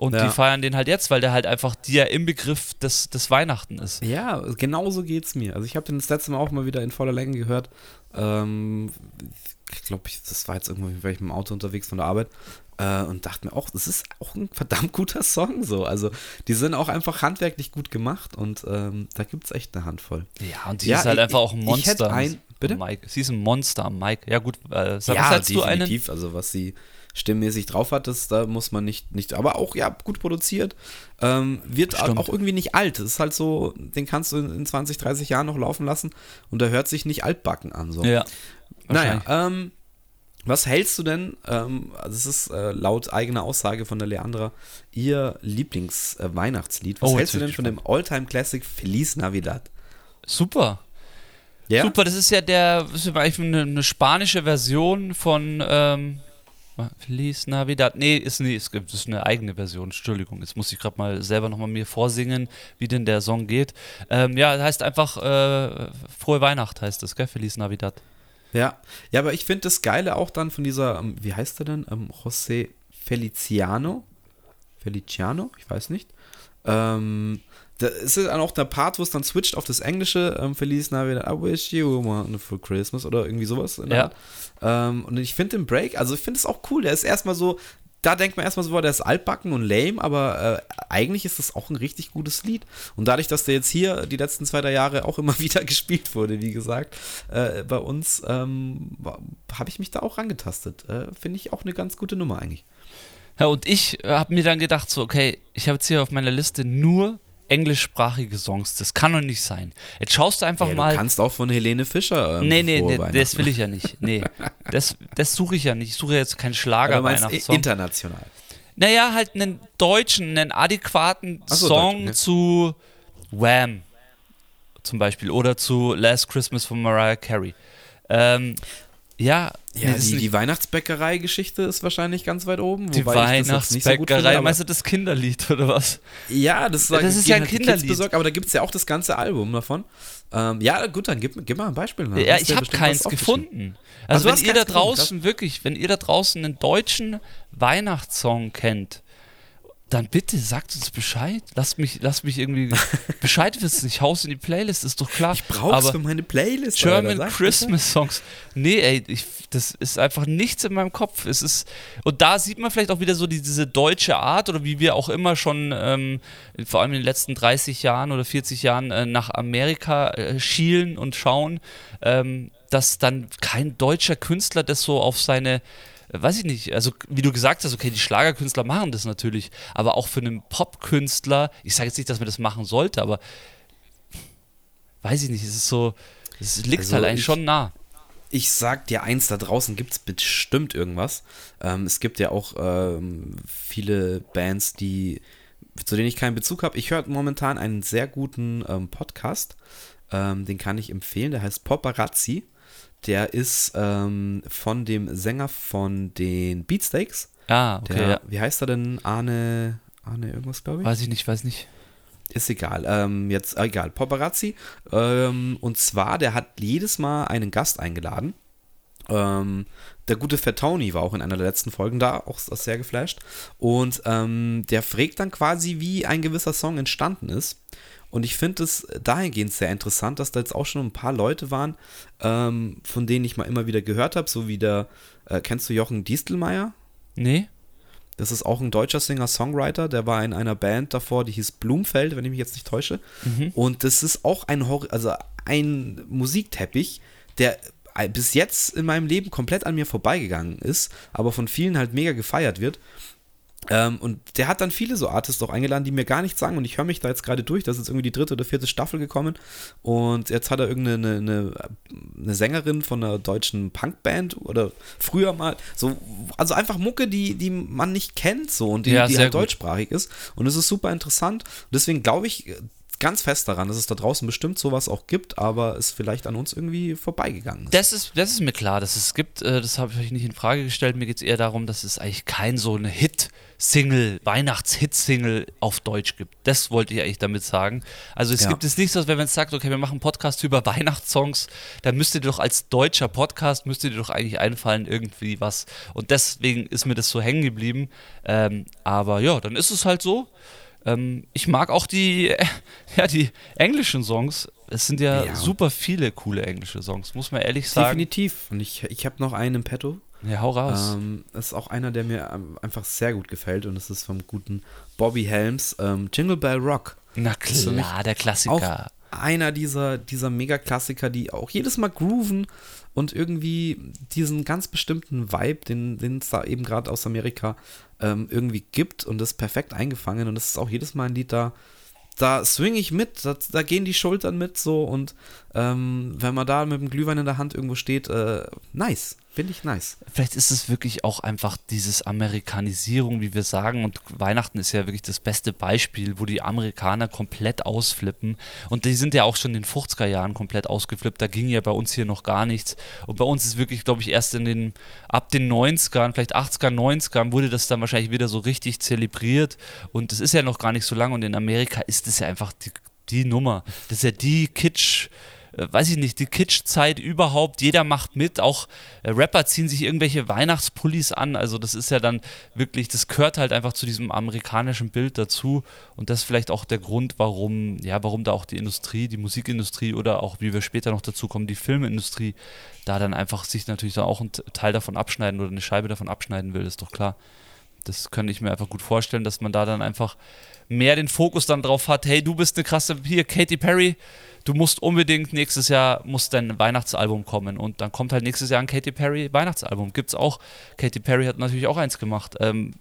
Und Ja. die feiern den halt jetzt, weil der halt einfach der Inbegriff des, des Weihnachten ist. Ja, genau so geht's mir. Also ich habe den das letzte Mal auch mal wieder in voller Länge gehört. Ähm, ich glaube, ich, das war jetzt irgendwo, war ich mit dem Auto unterwegs von der Arbeit äh, und dachte mir auch, das ist auch ein verdammt guter Song so. Also die sind auch einfach handwerklich gut gemacht und ähm, da gibt's echt eine Handvoll. Ja, und sie Ja, ist halt ich- einfach auch ein ich Monster. hätte ein- bitte? Mike. Sie ist ein Monster am Mike. Ja, gut, äh, sag, ja, was hättest du einen? Also was sie stimmmäßig drauf hat, das, da muss man nicht, nicht, aber auch ja gut produziert. Ähm, wird Stimmt. auch irgendwie nicht alt. Das ist halt so, den kannst du in, in 20, 30 Jahren noch laufen lassen und der hört sich nicht altbacken an. So. Ja. Naja, ähm, was hältst du denn, ähm, also es ist äh, laut eigener Aussage von der Leandra, ihr Lieblings-Weihnachtslied. was Oh, hältst du denn von dem All-Time-Classic Feliz Navidad? Super. Ja? Super, das ist ja der, das ist eine, eine spanische Version von ähm, Feliz Navidad. Nee, ist, nee, das ist eine eigene Version, Entschuldigung. Jetzt muss ich gerade mal selber nochmal mir vorsingen, wie denn der Song geht. Ähm, ja, heißt einfach äh, Frohe Weihnacht heißt es, gell? Feliz Navidad. Ja, ja, aber ich finde das Geile auch dann von dieser, ähm, wie heißt er denn? Ähm, José Feliciano? Feliciano? Ich weiß nicht. Ähm, da ist dann auch der Part, wo es dann switcht auf das Englische, ähm, Feliz Navidad, I wish you a wonderful Christmas oder irgendwie sowas. in der Ja. Ähm, und ich finde den Break, also ich finde es auch cool, der ist erstmal so, da denkt man erstmal so, boah, der ist altbacken und lame, aber äh, eigentlich ist das auch ein richtig gutes Lied. Und dadurch, dass der jetzt hier die letzten zwei, drei Jahre auch immer wieder gespielt wurde, wie gesagt, äh, bei uns, ähm, habe ich mich da auch rangetastet. Äh, Finde ich auch eine ganz gute Nummer eigentlich. Ja, und ich äh, habe mir dann gedacht, so, okay, ich habe jetzt hier auf meiner Liste nur englischsprachige Songs. Das kann doch nicht sein. Jetzt schaust du einfach ja, mal. Du kannst auch von Helene Fischer. Ähm, nee, nee, nee das will ich ja nicht. Nee, das, das suche ich ja nicht. Ich suche jetzt keinen Schlager Weihnachtssong. International. Naja, halt einen deutschen, einen adäquaten so, Song Deutsch, ne? zu Wham zum Beispiel oder zu Last Christmas von Mariah Carey. Ähm, ja, ja die, die Weihnachtsbäckerei-Geschichte ist wahrscheinlich ganz weit oben. Die Weihnachtsbäckerei, so meinst du das Kinderlied oder was? Ja, das, das ist ja ein halt Kinderlied. Besorgt, aber da gibt es ja auch das ganze Album davon. Ähm, ja, gut, dann gib, gib mal ein Beispiel. Dann. Ja, ich habe keins gefunden. Also, also wenn ihr da draußen, gefunden, wirklich, wenn ihr da draußen einen deutschen Weihnachtssong kennt, dann bitte sagt uns Bescheid. Lasst mich, lasst mich irgendwie Bescheid wissen. Ich hau's in die Playlist, ist doch klar. Ich brauch's für meine Playlist. German Alter, Christmas Songs. Nee, ey, ich, das ist einfach nichts in meinem Kopf. Es ist, und da sieht man vielleicht auch wieder so die, diese deutsche Art oder wie wir auch immer schon, ähm, vor allem in den letzten 30 Jahren oder 40 Jahren äh, nach Amerika äh, schielen und schauen, ähm, dass dann kein deutscher Künstler das so auf seine weiß ich nicht, also wie du gesagt hast, okay, die Schlagerkünstler machen das natürlich, aber auch für einen Popkünstler, ich sage jetzt nicht, dass man das machen sollte, aber weiß ich nicht, es ist so, es liegt also halt eigentlich ich, schon nah. Ich sag dir eins, da draußen gibt es bestimmt irgendwas. Ähm, es gibt ja auch ähm, viele Bands, die, zu denen ich keinen Bezug habe. Ich höre momentan einen sehr guten ähm, Podcast, ähm, den kann ich empfehlen, der heißt Paparazzi. Der ist ähm, von dem Sänger von den Beatsteaks. Ah, okay. Der, ja. Wie heißt er denn? Arne, Arne irgendwas, glaube ich? Weiß ich nicht, weiß nicht. Ist egal. Ähm, jetzt, äh, egal. Paparazzi. Ähm, und zwar, der hat jedes Mal einen Gast eingeladen. Ähm, der gute Tony war auch in einer der letzten Folgen da, auch sehr geflasht. Und ähm, der fragt dann quasi, wie ein gewisser Song entstanden ist. Und ich finde es dahingehend sehr interessant, dass da jetzt auch schon ein paar Leute waren, ähm, von denen ich mal immer wieder gehört habe, so wie der, äh, kennst du Jochen Distelmeier? Nee. Das ist auch ein deutscher Singer-Songwriter, der war in einer Band davor, die hieß Blumfeld, wenn ich mich jetzt nicht täusche. Mhm. Und das ist auch ein, also ein Musikteppich, der bis jetzt in meinem Leben komplett an mir vorbeigegangen ist, aber von vielen halt mega gefeiert wird. Ähm, und der hat dann viele so Artists auch eingeladen, die mir gar nichts sagen. Und ich höre mich da jetzt gerade durch. Das ist irgendwie die dritte oder vierte Staffel gekommen. Und jetzt hat er irgendeine eine, eine Sängerin von einer deutschen Punkband oder früher mal so, also einfach Mucke, die, die man nicht kennt so und die, ja, die halt gut. deutschsprachig ist. Und es ist super interessant. Und deswegen glaube ich, ganz fest daran, dass es da draußen bestimmt sowas auch gibt, aber es vielleicht an uns irgendwie vorbeigegangen ist. Das ist, das ist mir klar, dass es gibt. Äh, das habe ich euch nicht in Frage gestellt. Mir geht es eher darum, dass es eigentlich kein so eine Hit-Single, Weihnachts-Hit-Single auf Deutsch gibt. Das wollte ich eigentlich damit sagen. Also es ja. gibt es nicht so, wenn man sagt, okay, wir machen einen Podcast über Weihnachtssongs, dann müsst ihr doch als deutscher Podcast, müsst ihr doch eigentlich einfallen, irgendwie was. Und deswegen ist mir das so hängen geblieben. Ähm, aber ja, dann ist es halt so. Ähm, ich mag auch die, ja, die englischen Songs. Es sind ja, ja, super viele coole englische Songs, muss man ehrlich sagen. Definitiv. Und ich, ich habe noch einen im Petto. Ja, hau raus. Ähm, das ist auch einer, der mir einfach sehr gut gefällt und das ist vom guten Bobby Helms, ähm, Jingle Bell Rock. Na klar, der Klassiker. Auch einer dieser, dieser Mega-Klassiker, die auch jedes Mal grooven und irgendwie diesen ganz bestimmten Vibe, den es da eben gerade aus Amerika ähm, irgendwie gibt und das perfekt eingefangen und das ist auch jedes Mal ein Lied da, da swing ich mit, da, da, gehen die Schultern mit so und ähm, wenn man da mit dem Glühwein in der Hand irgendwo steht, äh, nice. Finde ich nice. Vielleicht ist es wirklich auch einfach dieses Amerikanisierung, wie wir sagen. Und Weihnachten ist ja wirklich das beste Beispiel, wo die Amerikaner komplett ausflippen. Und die sind ja auch schon in den 50er Jahren komplett ausgeflippt. Da ging ja bei uns hier noch gar nichts. Und bei uns ist wirklich, glaube ich, erst in den, ab den 90ern, vielleicht 80er, 90ern, wurde das dann wahrscheinlich wieder so richtig zelebriert. Und das ist ja noch gar nicht so lange. Und in Amerika ist es ja einfach die, die Nummer. Das ist ja die Kitsch- weiß ich nicht, die Kitschzeit überhaupt. Jeder macht mit. Auch äh, Rapper ziehen sich irgendwelche Weihnachtspullis an. Also das ist ja dann wirklich, das gehört halt einfach zu diesem amerikanischen Bild dazu. Und das ist vielleicht auch der Grund, warum, ja, warum da auch die Industrie, die Musikindustrie oder auch, wie wir später noch dazu kommen, die Filmindustrie da dann einfach sich natürlich dann auch einen Teil davon abschneiden oder eine Scheibe davon abschneiden will, ist doch klar. das kann ich mir einfach gut vorstellen, dass man da dann einfach mehr den Fokus dann drauf hat, hey, du bist eine krasse, hier, Katy Perry, du musst unbedingt nächstes Jahr, muss dein Weihnachtsalbum kommen und dann kommt halt nächstes Jahr ein Katy Perry Weihnachtsalbum. Gibt's auch. Katy Perry hat natürlich auch eins gemacht. Ähm,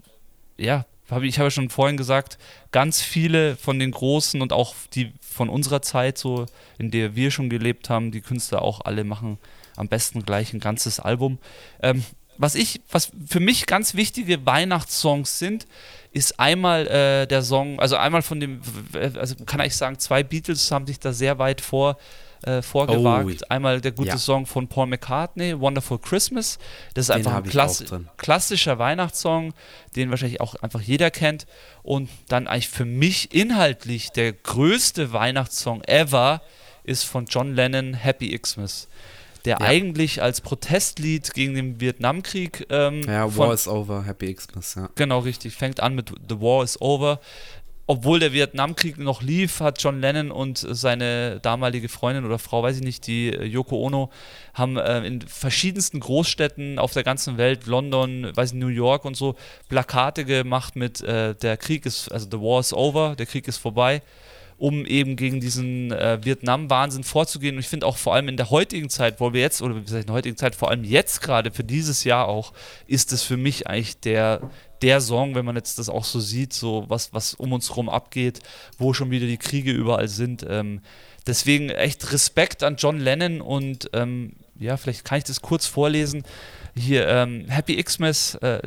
ja, hab ich, habe ja schon vorhin gesagt, ganz viele von den Großen und auch die von unserer Zeit, so in der wir schon gelebt haben, die Künstler auch alle machen am besten gleich ein ganzes Album. Ähm, was ich, was für mich ganz wichtige Weihnachtssongs sind, ist einmal äh, der Song, also einmal von dem, also kann ich sagen, zwei Beatles haben sich da sehr weit vor äh, vorgewagt. Oh, einmal der gute ja. Song von Paul McCartney, Wonderful Christmas. Das ist den einfach ein Klass klassischer Weihnachtssong, den wahrscheinlich auch einfach jeder kennt. Und dann eigentlich für mich inhaltlich der größte Weihnachtssong ever ist von John Lennon, Happy Xmas der ja. eigentlich als Protestlied gegen den Vietnamkrieg. Ähm, ja, War is Over, Happy Xmas, ja. Genau, richtig. Fängt an mit The War is Over obwohl der Vietnamkrieg noch lief, hat John Lennon und seine damalige Freundin oder Frau, weiß ich nicht, die äh, Yoko Ono, haben äh, in verschiedensten Großstädten auf der ganzen Welt, London, weiß ich, New York und so, Plakate gemacht mit äh, der Krieg ist, also the war is over, der Krieg ist vorbei, um eben gegen diesen äh, Vietnam-Wahnsinn vorzugehen. Und ich finde auch vor allem in der heutigen Zeit, wo wir jetzt, oder wie gesagt, in der heutigen Zeit, vor allem jetzt gerade für dieses Jahr auch, ist es für mich eigentlich der der Song, wenn man jetzt das auch so sieht, so was, was um uns herum abgeht, wo schon wieder die Kriege überall sind. Ähm, deswegen echt Respekt an John Lennon und ähm, ja, vielleicht kann ich das kurz vorlesen. Hier, ähm, Happy Xmas äh,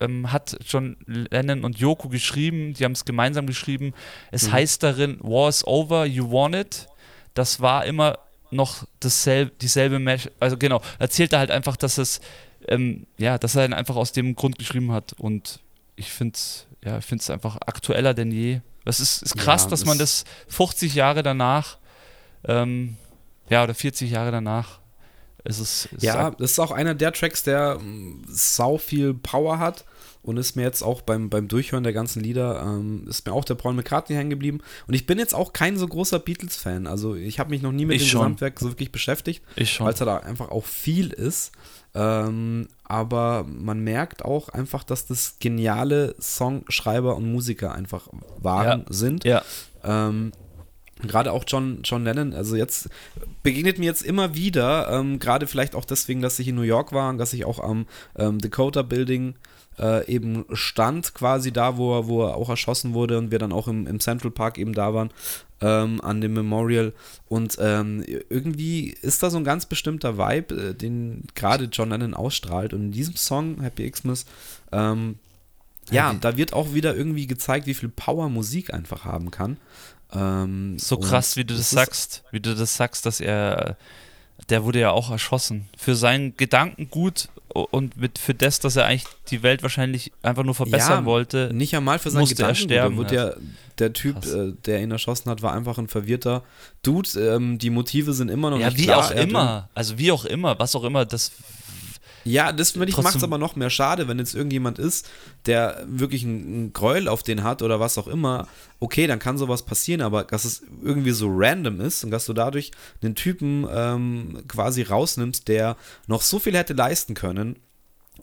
ähm, hat John Lennon und Yoko geschrieben, die haben es gemeinsam geschrieben. Es mhm. heißt darin, War is over, you want it. Das war immer noch dasselbe, dieselbe Mesh, also genau, erzählt er halt einfach, dass es ähm, ja, dass er ihn einfach aus dem Grund geschrieben hat. Und ich finde es ja, ich einfach aktueller denn je. Das ist, ist krass, ja, dass man das 50 Jahre danach, ähm, ja, oder 40 Jahre danach, ist es. Ist ja, das ist auch einer der Tracks, der ähm, sau viel Power hat und ist mir jetzt auch beim, beim Durchhören der ganzen Lieder, ähm, ist mir auch der Paul McCartney hängen geblieben. Und ich bin jetzt auch kein so großer Beatles-Fan. Also ich habe mich noch nie mit ich dem schon. Gesamtwerk so wirklich beschäftigt, weil es da einfach auch viel ist. Ähm, aber man merkt auch einfach, dass das geniale Songschreiber und Musiker einfach waren, ja. sind. Ja. Ähm, Gerade auch John, John Lennon, also jetzt begegnet mir jetzt immer wieder, ähm, gerade vielleicht auch deswegen, dass ich in New York war und dass ich auch am ähm, Dakota Building äh, eben stand, quasi da, wo er, wo er auch erschossen wurde und wir dann auch im, im Central Park eben da waren, ähm, an dem Memorial. Und ähm, irgendwie ist da so ein ganz bestimmter Vibe, äh, den gerade John Lennon ausstrahlt. Und in diesem Song, Happy Xmas, ähm, ja, da wird auch wieder irgendwie gezeigt, wie viel Power Musik einfach haben kann. Ähm, so krass, wie du das sagst, wie du das sagst, dass er, der wurde ja auch erschossen. Für sein Gedankengut und mit, für das, dass er eigentlich die Welt wahrscheinlich einfach nur verbessern ja, wollte. Nicht einmal für seinen Gedanken. Er sterben, ja, der Typ, äh, der ihn erschossen hat, war einfach ein verwirrter Dude. Ähm, die Motive sind immer noch ja, nicht klar. Ja, wie auch immer. Also wie auch immer, was auch immer, das ja, das finde ich macht es aber noch mehr schade, wenn jetzt irgendjemand ist, der wirklich einen Gräuel auf den hat oder was auch immer. Okay, dann kann sowas passieren, aber dass es irgendwie so random ist und dass du dadurch einen Typen ähm, quasi rausnimmst, der noch so viel hätte leisten können,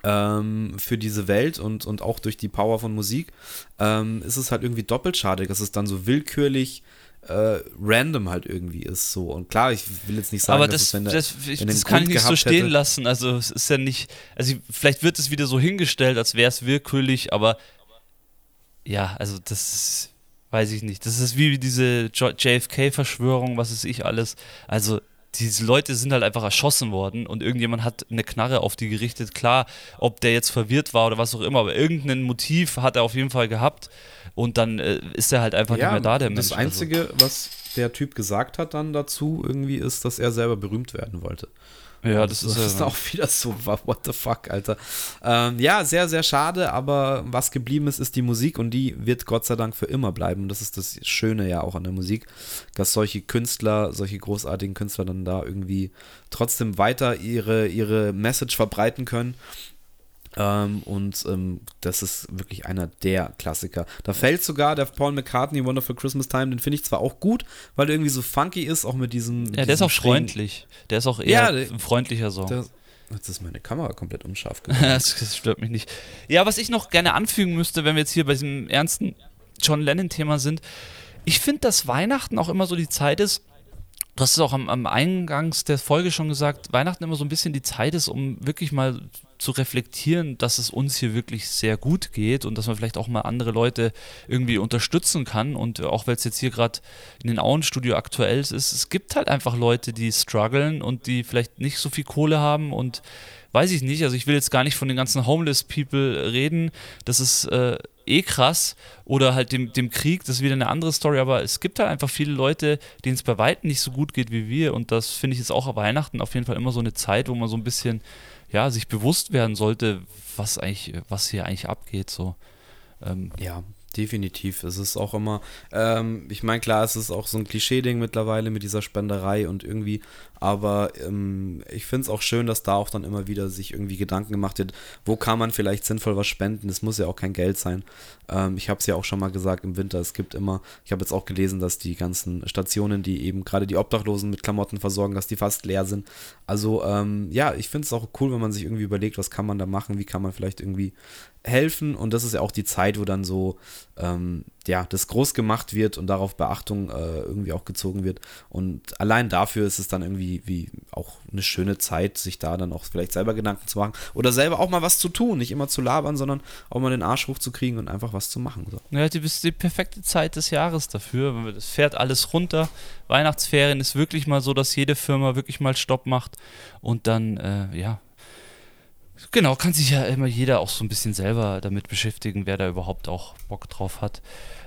ähm, für diese Welt und, und auch durch die Power von Musik, ähm, ist es halt irgendwie doppelt schade, dass es dann so willkürlich äh, random halt irgendwie ist so. Und klar, ich will jetzt nicht sagen, aber das, dass es, wenn der, das, wenn das kann ich nicht so stehen hätte, lassen. Also es ist ja nicht, also vielleicht wird es wieder so hingestellt, als wäre es willkürlich, aber ja, also das ist, weiß ich nicht. Das ist wie diese JFK-Verschwörung, was ist ich alles. Also diese Leute sind halt einfach erschossen worden und irgendjemand hat eine Knarre auf die gerichtet. Klar, ob der jetzt verwirrt war oder was auch immer, aber irgendein Motiv hat er auf jeden Fall gehabt und dann äh, ist er halt einfach ja, nicht mehr da, der Mensch. Das also. Einzige, also. was der Typ gesagt hat dann dazu irgendwie, ist, dass er selber berühmt werden wollte. Ja, das, das ist, ist auch wieder so, what the fuck, Alter. Ähm, ja, sehr, sehr schade, aber was geblieben ist, ist die Musik und die wird Gott sei Dank für immer bleiben. Und das ist das Schöne ja auch an der Musik, dass solche Künstler, solche großartigen Künstler dann da irgendwie trotzdem weiter ihre, ihre Message verbreiten können ähm, und ähm, das ist wirklich einer der Klassiker. Da fällt sogar der Paul McCartney Wonderful Christmas Time, den finde ich zwar auch gut, weil er irgendwie so funky ist, auch mit diesem. Ja, der ist auch freundlich. Der ist auch eher ja, ein freundlicher Song. Der, Jetzt ist meine Kamera komplett unscharf das, das stört mich nicht. Ja, was ich noch gerne anfügen müsste, wenn wir jetzt hier bei diesem ernsten John Lennon-Thema sind, ich finde, dass Weihnachten auch immer so die Zeit ist, Du hast es auch am, am, Eingangs der Folge schon gesagt, Weihnachten immer so ein bisschen die Zeit ist, um wirklich mal zu reflektieren, dass es uns hier wirklich sehr gut geht und dass man vielleicht auch mal andere Leute irgendwie unterstützen kann. Und auch weil es jetzt hier gerade in den Auenstudio aktuell ist, es gibt halt einfach Leute, die strugglen und die vielleicht nicht so viel Kohle haben und weiß ich nicht. Also ich will jetzt gar nicht von den ganzen Homeless People reden. Das ist äh, eh krass. Oder halt dem, dem Krieg, das ist wieder eine andere Story. Aber es gibt halt einfach viele Leute, denen es bei weitem nicht so gut geht wie wir. Und das finde ich jetzt auch an Weihnachten auf jeden Fall immer so eine Zeit, wo man so ein bisschen ja, sich bewusst werden sollte, was eigentlich, was hier eigentlich abgeht. So. Ähm, ja, definitiv. Es ist auch immer, ähm, ich meine, klar, es ist auch so ein Klischee-Ding mittlerweile mit dieser Spenderei und irgendwie aber ähm, ich finde es auch schön, dass da auch dann immer wieder sich irgendwie Gedanken gemacht wird, wo kann man vielleicht sinnvoll was spenden. Es muss ja auch kein Geld sein. Ähm, ich habe es ja auch schon mal gesagt im Winter, es gibt immer, ich habe jetzt auch gelesen, dass die ganzen Stationen, die eben gerade die Obdachlosen mit Klamotten versorgen, dass die fast leer sind. Also ähm, ja, ich finde es auch cool, wenn man sich irgendwie überlegt, was kann man da machen, wie kann man vielleicht irgendwie helfen. Und das ist ja auch die Zeit, wo dann so, ähm, ja, das groß gemacht wird und darauf Beachtung äh, irgendwie auch gezogen wird. Und allein dafür ist es dann irgendwie wie auch eine schöne Zeit, sich da dann auch vielleicht selber Gedanken zu machen oder selber auch mal was zu tun, nicht immer zu labern, sondern auch mal den Arsch hochzukriegen und einfach was zu machen. So. Ja, die ist die perfekte Zeit des Jahres dafür. Das fährt alles runter. Weihnachtsferien ist wirklich mal so, dass jede Firma wirklich mal Stopp macht und dann, äh, ja, Genau, kann sich ja immer jeder auch so ein bisschen selber damit beschäftigen, wer da überhaupt auch Bock drauf hat.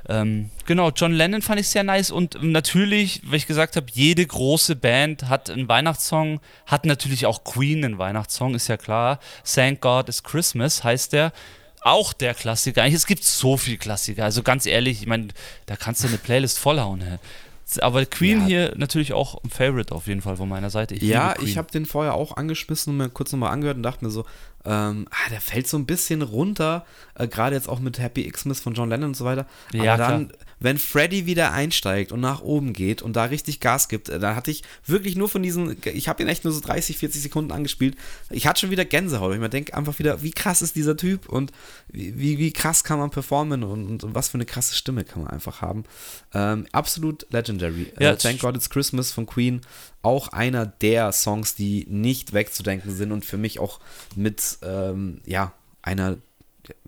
Ähm, genau, John Lennon fand ich sehr nice und natürlich, wie ich gesagt habe, jede große Band hat einen Weihnachtssong, hat natürlich auch Queen einen Weihnachtssong, ist ja klar. Thank God It's Christmas heißt der. Auch der Klassiker. Eigentlich, es gibt so viel Klassiker. Also ganz ehrlich, ich meine, da kannst du eine Playlist vollhauen. Hä? Aber Queen ja. hier natürlich auch ein Favorite auf jeden Fall von meiner Seite. Ich ja, ich habe den vorher auch angeschmissen und mir kurz nochmal angehört und dachte mir so, ähm, ah, der fällt so ein bisschen runter, äh, gerade jetzt auch mit Happy Xmas von John Lennon und so weiter. Aber ja, dann, klar. wenn Freddy wieder einsteigt und nach oben geht und da richtig Gas gibt, äh, dann hatte ich wirklich nur von diesen, ich habe ihn echt nur so 30, 40 Sekunden angespielt. Ich hatte schon wieder Gänsehaut. Ich mir denke einfach wieder, wie krass ist dieser Typ und wie, wie krass kann man performen und, und, und, was für eine krasse Stimme kann man einfach haben. Ähm, absolut legendary. Äh, ja, uh, Thank God It's Christmas von Queen auch einer der Songs, die nicht wegzudenken sind und für mich auch mit, ähm, ja, einer,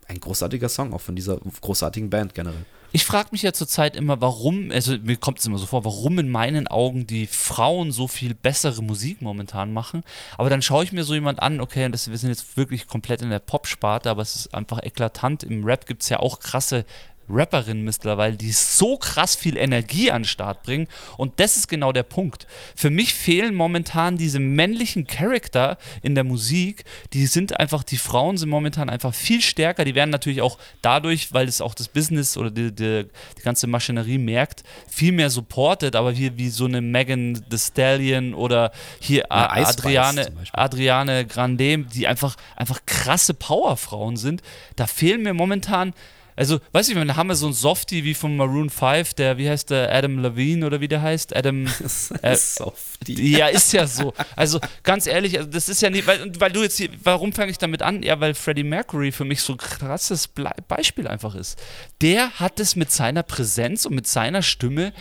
ein großartiger Song, auch von dieser großartigen Band generell. Ich frage mich ja zurzeit immer, warum, also mir kommt es immer so vor, warum in meinen Augen die Frauen so viel bessere Musik momentan machen. Aber dann schaue ich mir so jemand an, okay, das, wir sind jetzt wirklich komplett in der Pop-Sparte, aber es ist einfach eklatant. Im Rap gibt es ja auch krasse Rapperinnen mittlerweile, die so krass viel Energie an den Start bringen. Und das ist genau der Punkt. Für mich fehlen momentan diese männlichen Charakter in der Musik. Die sind einfach, die Frauen sind momentan einfach viel stärker. Die werden natürlich auch dadurch, weil es auch das Business oder die, die, die ganze Maschinerie merkt, viel mehr supported. Aber hier wie so eine Megan The Stallion oder hier ja, Adriane, Adriane Grande, die einfach, einfach krasse Powerfrauen sind. Da fehlen mir momentan also, weißt du, da haben wir so einen Softie wie von Maroon 5, der, wie heißt der, Adam Levine oder wie der heißt? Adam. Äh, Softie. Ja, ist ja so. Also, ganz ehrlich, also das ist ja nicht, weil, weil du jetzt hier, warum fange ich damit an? Ja, weil Freddie Mercury für mich so ein krasses Beispiel einfach ist. Der hat es mit seiner Präsenz und mit seiner Stimme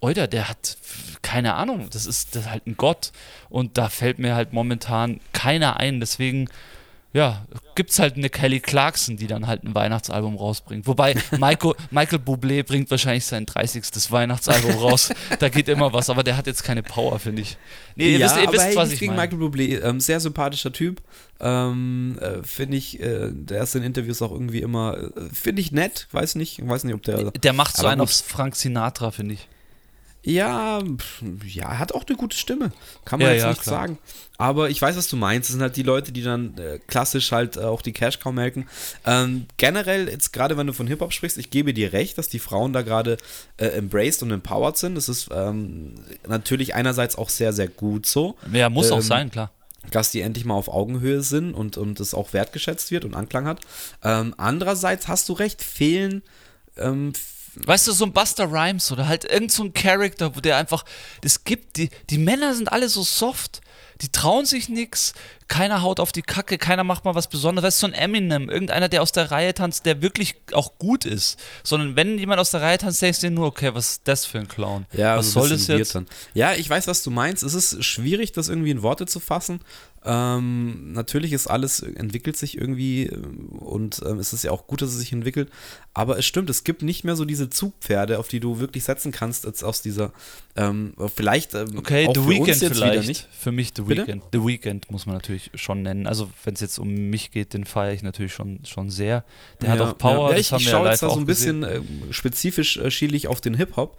Oida, der hat keine Ahnung, das ist, das ist halt ein Gott und da fällt mir halt momentan keiner ein, deswegen ja, gibt es halt eine Kelly Clarkson, die dann halt ein Weihnachtsalbum rausbringt. Wobei Michael, Michael Bublé bringt wahrscheinlich sein 30. Weihnachtsalbum raus. da geht immer was, aber der hat jetzt keine Power, finde ich. Nee, ihr ja, wisst, ihr wisst hey, was ich gegen Michael Bublé, ähm, sehr sympathischer Typ. Ähm, äh, finde ich, äh, der ist in Interviews auch irgendwie immer, äh, finde ich nett, weiß nicht, weiß nicht, ob der. Der macht so einen auf Frank Sinatra, finde ich. Ja, ja, er hat auch eine gute Stimme. Kann man ja, jetzt ja, nicht klar. sagen. Aber ich weiß, was du meinst. Das sind halt die Leute, die dann äh, klassisch halt äh, auch die Cash Cow melken. Ähm, generell, jetzt gerade wenn du von Hip-Hop sprichst, ich gebe dir recht, dass die Frauen da gerade äh, embraced und empowered sind. Das ist ähm, natürlich einerseits auch sehr, sehr gut so. Ja, muss ähm, auch sein, klar dass die endlich mal auf Augenhöhe sind und, und das auch wertgeschätzt wird und Anklang hat. Ähm, andererseits hast du recht, fehlen ähm, Weißt du, so ein Buster Rhymes oder halt irgend so Charakter, wo der einfach, es gibt, die, die Männer sind alle so soft, die trauen sich nichts, keiner haut auf die Kacke, keiner macht mal was Besonderes. Das ist so ein Eminem, irgendeiner, der aus der Reihe tanzt, der wirklich auch gut ist. Sondern wenn jemand aus der Reihe tanzt, denkst du dir nur, okay, was ist das für ein Clown? Ja, was soll das jetzt? Dann. Ja, ich weiß, was du meinst. Es ist schwierig, das irgendwie in Worte zu fassen. Ähm, natürlich ist alles, entwickelt sich irgendwie äh, und ähm, es ist ja auch gut, dass es sich entwickelt. Aber es stimmt, es gibt nicht mehr so diese Zugpferde, auf die du wirklich setzen kannst, als aus dieser, ähm, vielleicht ähm, Okay, auch The jetzt vielleicht. wieder nicht. Für mich The Bitte? Weeknd. The Weeknd muss man natürlich schon nennen. Also wenn es jetzt um mich geht, den feiere ich natürlich schon, schon sehr. Der hat auch Power, Ja, ich, ich ja schaue jetzt da so ein bisschen äh, spezifisch äh, schiele ich auf den Hip-Hop.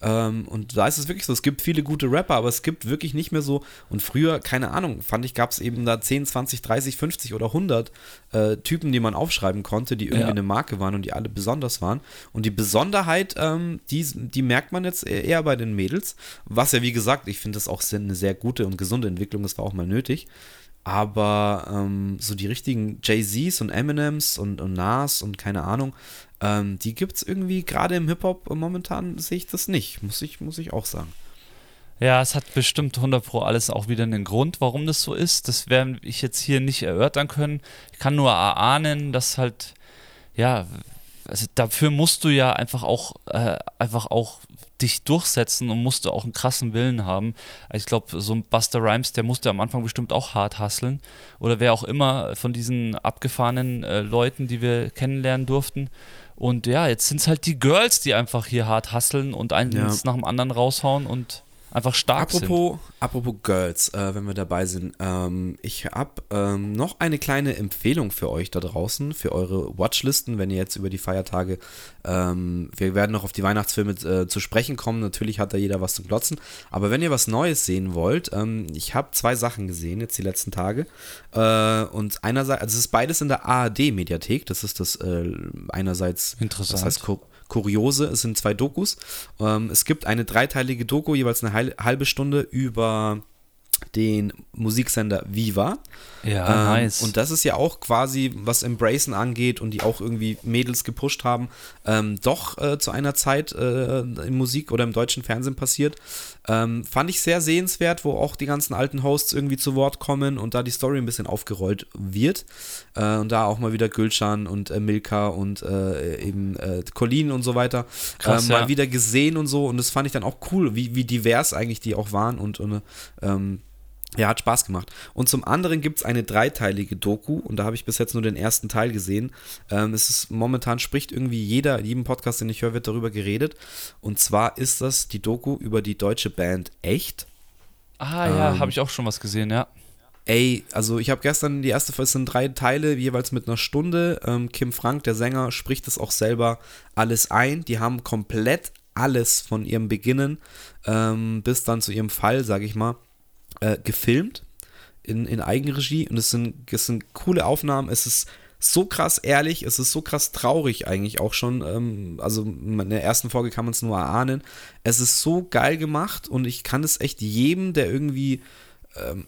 Ähm, und da ist es wirklich so, es gibt viele gute Rapper, aber es gibt wirklich nicht mehr so, und früher, keine Ahnung, fand ich, gab es eben da 10, 20, 30, 50 oder 100 äh, Typen, die man aufschreiben konnte, die irgendwie Ja. eine Marke waren und die alle besonders waren. Und die Besonderheit, ähm, die, die merkt man jetzt eher bei den Mädels, was ja, wie gesagt, ich finde das auch eine sehr gute und gesunde Entwicklung, das war auch mal nötig. Aber ähm, so die richtigen Jay-Z's und Eminems und, und Nas und keine Ahnung, ähm, die gibt es irgendwie gerade im Hip-Hop momentan sehe ich das nicht, muss ich, muss ich auch sagen. Ja, es hat bestimmt 100 Pro alles auch wieder einen Grund, warum das so ist. Das werden ich jetzt hier nicht erörtern können. Ich kann nur erahnen, dass halt, ja, also dafür musst du ja einfach auch, äh, einfach auch dich durchsetzen und musst du auch einen krassen Willen haben. Ich glaube, so ein Buster Rhymes, der musste am Anfang bestimmt auch hart hasseln. Oder wer auch immer von diesen abgefahrenen äh, Leuten, die wir kennenlernen durften. Und ja, jetzt sind es halt die Girls, die einfach hier hart hasseln und eins Ja. nach dem anderen raushauen und einfach stark sind. Apropos, apropos Girls, äh, wenn wir dabei sind, ähm, ich habe ähm, noch eine kleine Empfehlung für euch da draußen, für eure Watchlisten, wenn ihr jetzt über die Feiertage, ähm, wir werden noch auf die Weihnachtsfilme äh, zu sprechen kommen, natürlich hat da jeder was zu glotzen, aber wenn ihr was Neues sehen wollt, ähm, ich habe zwei Sachen gesehen jetzt die letzten Tage äh, und einerseits, also es ist beides in der ARD-Mediathek, das ist das äh, einerseits, Interessant. das heißt Kuriose, es sind zwei Dokus. Ähm, es gibt eine dreiteilige Doku, jeweils eine halbe Stunde über den Musiksender Viva. Ja, Ähm, nice. Und das ist ja auch quasi, was Embracen angeht und die auch irgendwie Mädels gepusht haben, ähm, doch äh, zu einer Zeit äh, in Musik oder im deutschen Fernsehen passiert. Ähm, fand ich sehr sehenswert, wo auch die ganzen alten Hosts irgendwie zu Wort kommen und da die Story ein bisschen aufgerollt wird. Äh, und da auch mal wieder Gülcan und äh, Milka und äh, eben äh, Colin und so weiter Krass, ähm, mal ja. wieder gesehen und so. Und das fand ich dann auch cool, wie, wie divers eigentlich die auch waren und, und ähm, ja, hat Spaß gemacht. Und zum anderen gibt es eine dreiteilige Doku und da habe ich bis jetzt nur den ersten Teil gesehen. Ähm, es ist momentan spricht irgendwie jeder, in jedem Podcast, den ich höre, wird darüber geredet. Und zwar ist das die Doku über die deutsche Band Echt. ah ja, ähm, habe ich auch schon was gesehen, ja. Ey, also ich habe gestern die erste Folge, es sind drei Teile, jeweils mit einer Stunde. Ähm, Kim Frank, der Sänger, spricht das auch selber alles ein. Die haben komplett alles von ihrem Beginnen ähm, bis dann zu ihrem Fall, sage ich mal, äh, gefilmt in, in Eigenregie. Und es sind, es sind coole Aufnahmen. Es ist so krass ehrlich, es ist so krass traurig eigentlich auch schon. Ähm, also in der ersten Folge kann man es nur erahnen. Es ist so geil gemacht und ich kann es echt jedem, der irgendwie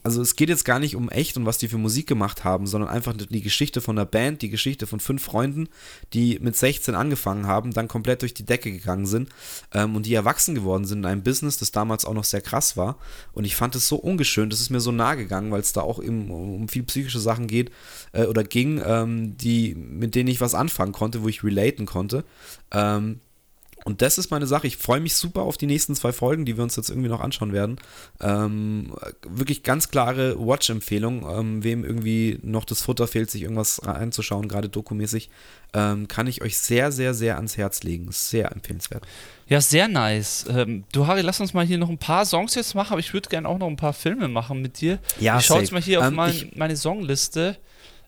also es geht jetzt gar nicht um echt und was die für Musik gemacht haben, sondern einfach die Geschichte von der Band, die Geschichte von fünf Freunden, die mit 16 angefangen haben, dann komplett durch die Decke gegangen sind ähm, und die erwachsen geworden sind in einem Business, das damals auch noch sehr krass war. Und ich fand es so ungeschönt, das ist mir so nahe gegangen, weil es da auch eben um viel psychische Sachen geht äh, oder ging, ähm, die, mit denen ich was anfangen konnte, wo ich relaten konnte. Ähm, und das ist meine Sache. Ich freue mich super auf die nächsten zwei Folgen, die wir uns jetzt irgendwie noch anschauen werden. Ähm, wirklich ganz klare Watch-Empfehlung. Ähm, wem irgendwie noch das Futter fehlt, sich irgendwas reinzuschauen, gerade dokumäßig, ähm, kann ich euch sehr, sehr, sehr ans Herz legen. Sehr empfehlenswert. Ja, sehr nice. Ähm, du, Harry, lass uns mal hier noch ein paar Songs jetzt machen, aber ich würde gerne auch noch ein paar Filme machen mit dir. Ja, ich schaue jetzt mal hier auf Ähm, mein, ich- meine Songliste.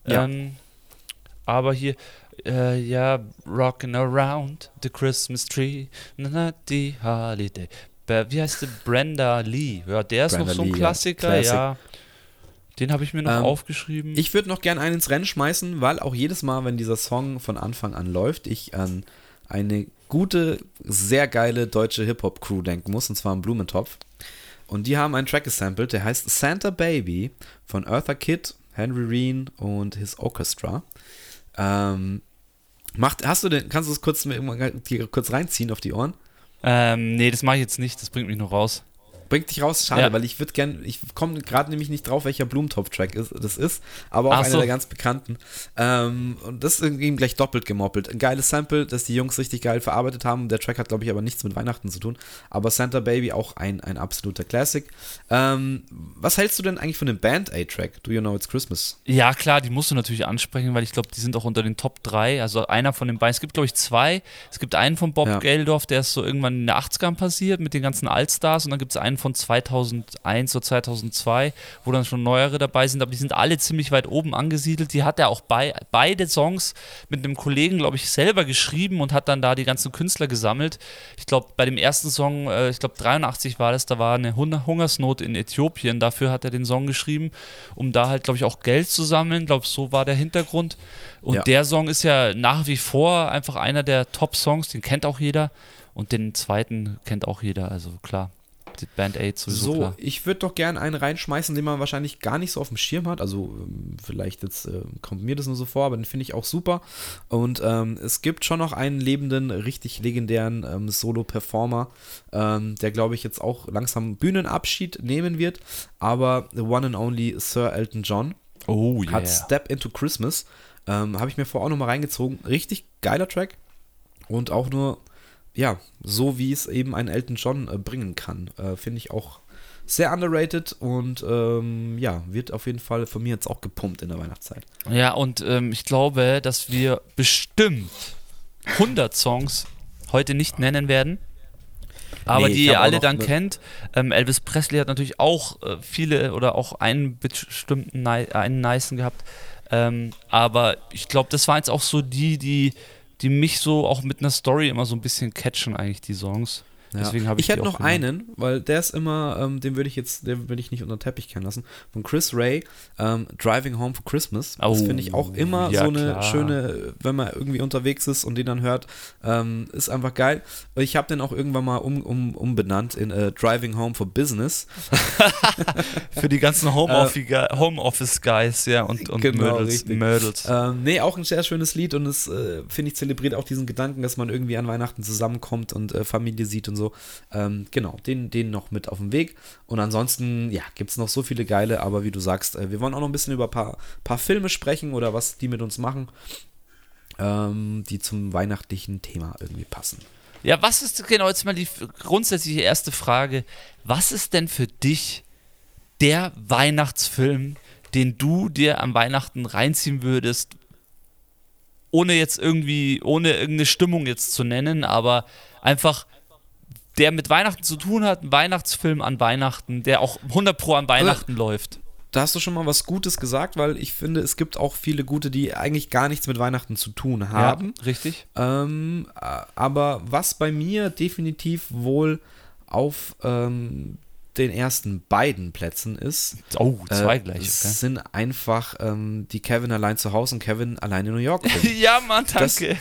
Ja. Ähm, aber hier, äh, ja, Rockin' Around the Christmas Tree, na, na, die Holiday. Wie heißt der? Brenda Lee. Ja, der ist Brenda noch so ein Lee, ja. Klassiker, Classic. ja. Den habe ich mir noch Ähm, aufgeschrieben. Ich würde noch gern einen ins Rennen schmeißen, weil auch jedes Mal, wenn dieser Song von Anfang an läuft, ich an eine gute, sehr geile deutsche Hip-Hop-Crew denken muss, und zwar an Blumentopf. Und die haben einen Track gesampelt, der heißt Santa Baby von Eartha Kitt, Henry Reen und his Orchestra. Ähm, macht, hast du den, kannst du es kurz, kurz reinziehen auf die Ohren? ähm, nee, das mache ich jetzt nicht, das bringt mich noch raus. Bringt dich raus, schade, Ja. weil ich würde gern, ich komme gerade nämlich nicht drauf, welcher Blumentopf-Track ist, das ist, aber auch Ach einer so. der ganz bekannten. Ähm, und das ist ihm gleich doppelt gemoppelt. Ein geiles Sample, das die Jungs richtig geil verarbeitet haben. Der Track hat, glaube ich, aber nichts mit Weihnachten zu tun. Aber Santa Baby auch ein, ein absoluter Classic. Ähm, was hältst du denn eigentlich von dem Band-Aid-Track? Do You Know It's Christmas? Ja, klar, die musst du natürlich ansprechen, weil ich glaube, die sind auch unter den Top 3. Also einer von den beiden. Es gibt, glaube ich, zwei. Es gibt einen von Bob Ja. Geldorf, der ist so irgendwann in den 80ern passiert mit den ganzen Allstars. Und dann gibt es einen von 2001 oder 2002, wo dann schon neuere dabei sind. Aber die sind alle ziemlich weit oben angesiedelt. Die hat er auch bei, beide Songs mit einem Kollegen, glaube ich, selber geschrieben und hat dann da die ganzen Künstler gesammelt. Ich glaube, bei dem ersten Song, äh, ich glaube 83 war das, da war eine Hun- Hungersnot in Äthiopien. Dafür hat er den Song geschrieben, um da halt, glaube ich, auch Geld zu sammeln. Ich glaube, so war der Hintergrund. Und Ja. der Song ist ja nach wie vor einfach einer der Top-Songs, den kennt auch jeder. Und den zweiten kennt auch jeder, also klar. Die Band Aid sowieso So, klar. ich würde doch gerne einen reinschmeißen, den man wahrscheinlich gar nicht so auf dem Schirm hat. Also ähm, vielleicht jetzt äh, kommt mir das nur so vor, aber den finde ich auch super. Und ähm, es gibt schon noch einen lebenden, richtig legendären ähm, Solo-Performer, ähm, der glaube ich jetzt auch langsam Bühnenabschied nehmen wird. Aber the one and only Sir Elton John Oh hat Step into Christmas. Ähm, Habe ich mir vorher auch nochmal reingezogen. Richtig geiler Track. Und auch nur, ja, so wie es eben ein Elton John äh, bringen kann. Äh, Finde ich auch sehr underrated und ähm, ja, wird auf jeden Fall von mir jetzt auch gepumpt in der Weihnachtszeit. Ja, und ähm, ich glaube, dass wir bestimmt 100 Songs heute nicht nennen werden. Aber Nee, die ihr alle dann ne- kennt. Ähm, Elvis Presley hat natürlich auch äh, viele oder auch einen bestimmten einen nicen gehabt. Ähm, aber ich glaube, das waren jetzt auch so die, die, die mich so auch mit einer Story immer so ein bisschen catchen, eigentlich, die Songs. Ja. Deswegen habe ich ich hätte noch genommen. einen, weil der ist immer, ähm, den würde ich jetzt, den würde ich nicht unter den Teppich kennen lassen. Von Chris Ray, ähm, Driving Home for Christmas. das Oh, finde ich auch immer ja, so eine klar. schöne, wenn man irgendwie unterwegs ist und den dann hört, ähm, ist einfach geil. Ich habe den auch irgendwann mal um, um, umbenannt in äh, Driving Home for Business. Für die ganzen Homeoffice- Homeoffice-Guys, ja, und, und Genau. Mödels. Ähm, nee, auch ein sehr schönes Lied und es, äh, finde ich, zelebriert auch diesen Gedanken, dass man irgendwie an Weihnachten zusammenkommt und äh, Familie sieht und so. Ähm, genau, den, den noch mit auf dem Weg. Und ansonsten, ja, gibt es noch so viele geile, aber wie du sagst, äh, wir wollen auch noch ein bisschen über ein paar, paar Filme sprechen oder was die mit uns machen, ähm, die zum weihnachtlichen Thema irgendwie passen. Ja, was ist genau jetzt mal die grundsätzliche erste Frage? Was ist denn für dich der Weihnachtsfilm, den du dir am Weihnachten reinziehen würdest, ohne jetzt irgendwie, ohne irgendeine Stimmung jetzt zu nennen, aber einfach der mit Weihnachten zu tun hat, ein Weihnachtsfilm an Weihnachten, der auch 100 pro an Weihnachten läuft. Da hast du schon mal was Gutes gesagt, weil ich finde, es gibt auch viele gute, die eigentlich gar nichts mit Weihnachten zu tun haben. Ja, richtig. Ähm, äh, aber was bei mir definitiv wohl auf ähm, den ersten beiden Plätzen ist, Oh, zwei äh, gleich, okay. sind einfach ähm, die Kevin allein zu Hause und Kevin allein in New York. Ja, Mann, Das- danke.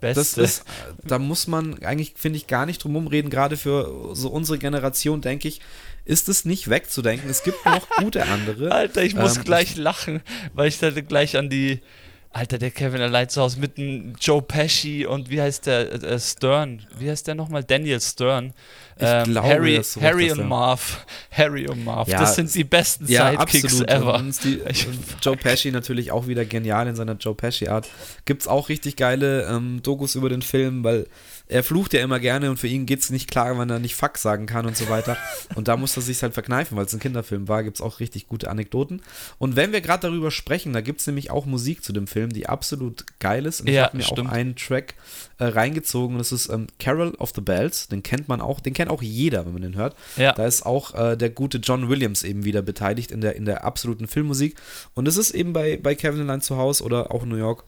Das Beste. ist, äh, da muss man eigentlich, finde ich, gar nicht drum rumreden. Gerade für so unsere Generation, denke ich, ist es nicht wegzudenken. Es gibt noch gute andere. Alter, ich muss Ähm, gleich lachen, weil ich da gleich an die. Alter, der Kevin allein zu Hause mit dem Joe Pesci und wie heißt der? Äh, Stern. Wie heißt der nochmal? Daniel Stern. Ähm, Ich glaube, Harry, recht Harry und ja. Marv. Harry und Marv. Ja, das sind die besten Ja, Sidekicks absolut. ever. Und die, und Joe Pesci natürlich auch wieder genial in seiner Joe Pesci-Art. Gibt es auch richtig geile ähm, Dokus über den Film, weil er flucht ja immer gerne und für ihn geht es nicht klar, wenn er nicht Fuck sagen kann und so weiter. Und da muss er sich halt verkneifen, weil es ein Kinderfilm war. Gibt es auch richtig gute Anekdoten. Und wenn wir gerade darüber sprechen, da gibt es nämlich auch Musik zu dem Film, die absolut geil ist. Und ich Ja, habe mir stimmt. auch einen Track äh, reingezogen und das ist ähm, Carol of the Bells. Den kennt man auch, den kennt auch jeder, wenn man den hört. Ja. Da ist auch äh, der gute John Williams eben wieder beteiligt in der, in der absoluten Filmmusik. Und es ist eben bei, bei Kevin allein zu Hause oder auch in New York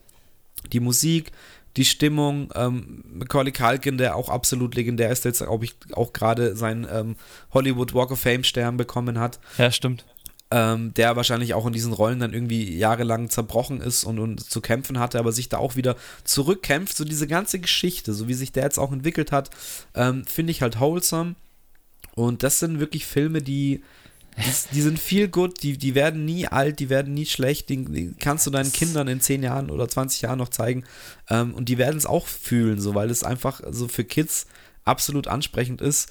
die Musik, die Stimmung, ähm, Macaulay Culkin, der auch absolut legendär ist, der jetzt, glaube ich, auch gerade seinen ähm, Hollywood Walk of Fame Stern bekommen hat ja, stimmt. ähm, der wahrscheinlich auch in diesen Rollen dann irgendwie jahrelang zerbrochen ist und, und zu kämpfen hatte, aber sich da auch wieder zurückkämpft. So diese ganze Geschichte, so wie sich der jetzt auch entwickelt hat, ähm, finde ich halt wholesome. Und das sind wirklich Filme, die, die, die sind viel gut, die, die werden nie alt, die werden nie schlecht, die, die kannst du deinen Kindern in 10 Jahren oder 20 Jahren noch zeigen. Ähm, und die werden es auch fühlen, so, weil es einfach so für Kids absolut ansprechend ist.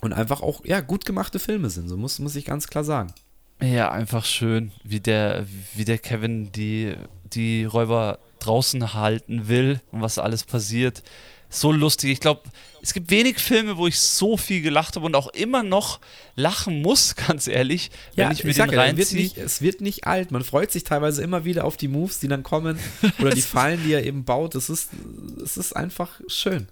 und einfach auch, ja, gut gemachte Filme sind, so muss, muss ich ganz klar sagen. Ja, einfach schön, wie der, wie der Kevin die, die Räuber draußen halten will und was alles passiert. So lustig. Ich glaube, es gibt wenig Filme, wo ich so viel gelacht habe und auch immer noch lachen muss, ganz ehrlich, wenn Ja, ich mir ich den sag ja, wird reinziehe. nicht, es wird nicht alt. Man freut sich teilweise immer wieder auf die Moves, die dann kommen oder die Fallen, die er eben baut. Es ist, es ist einfach schön.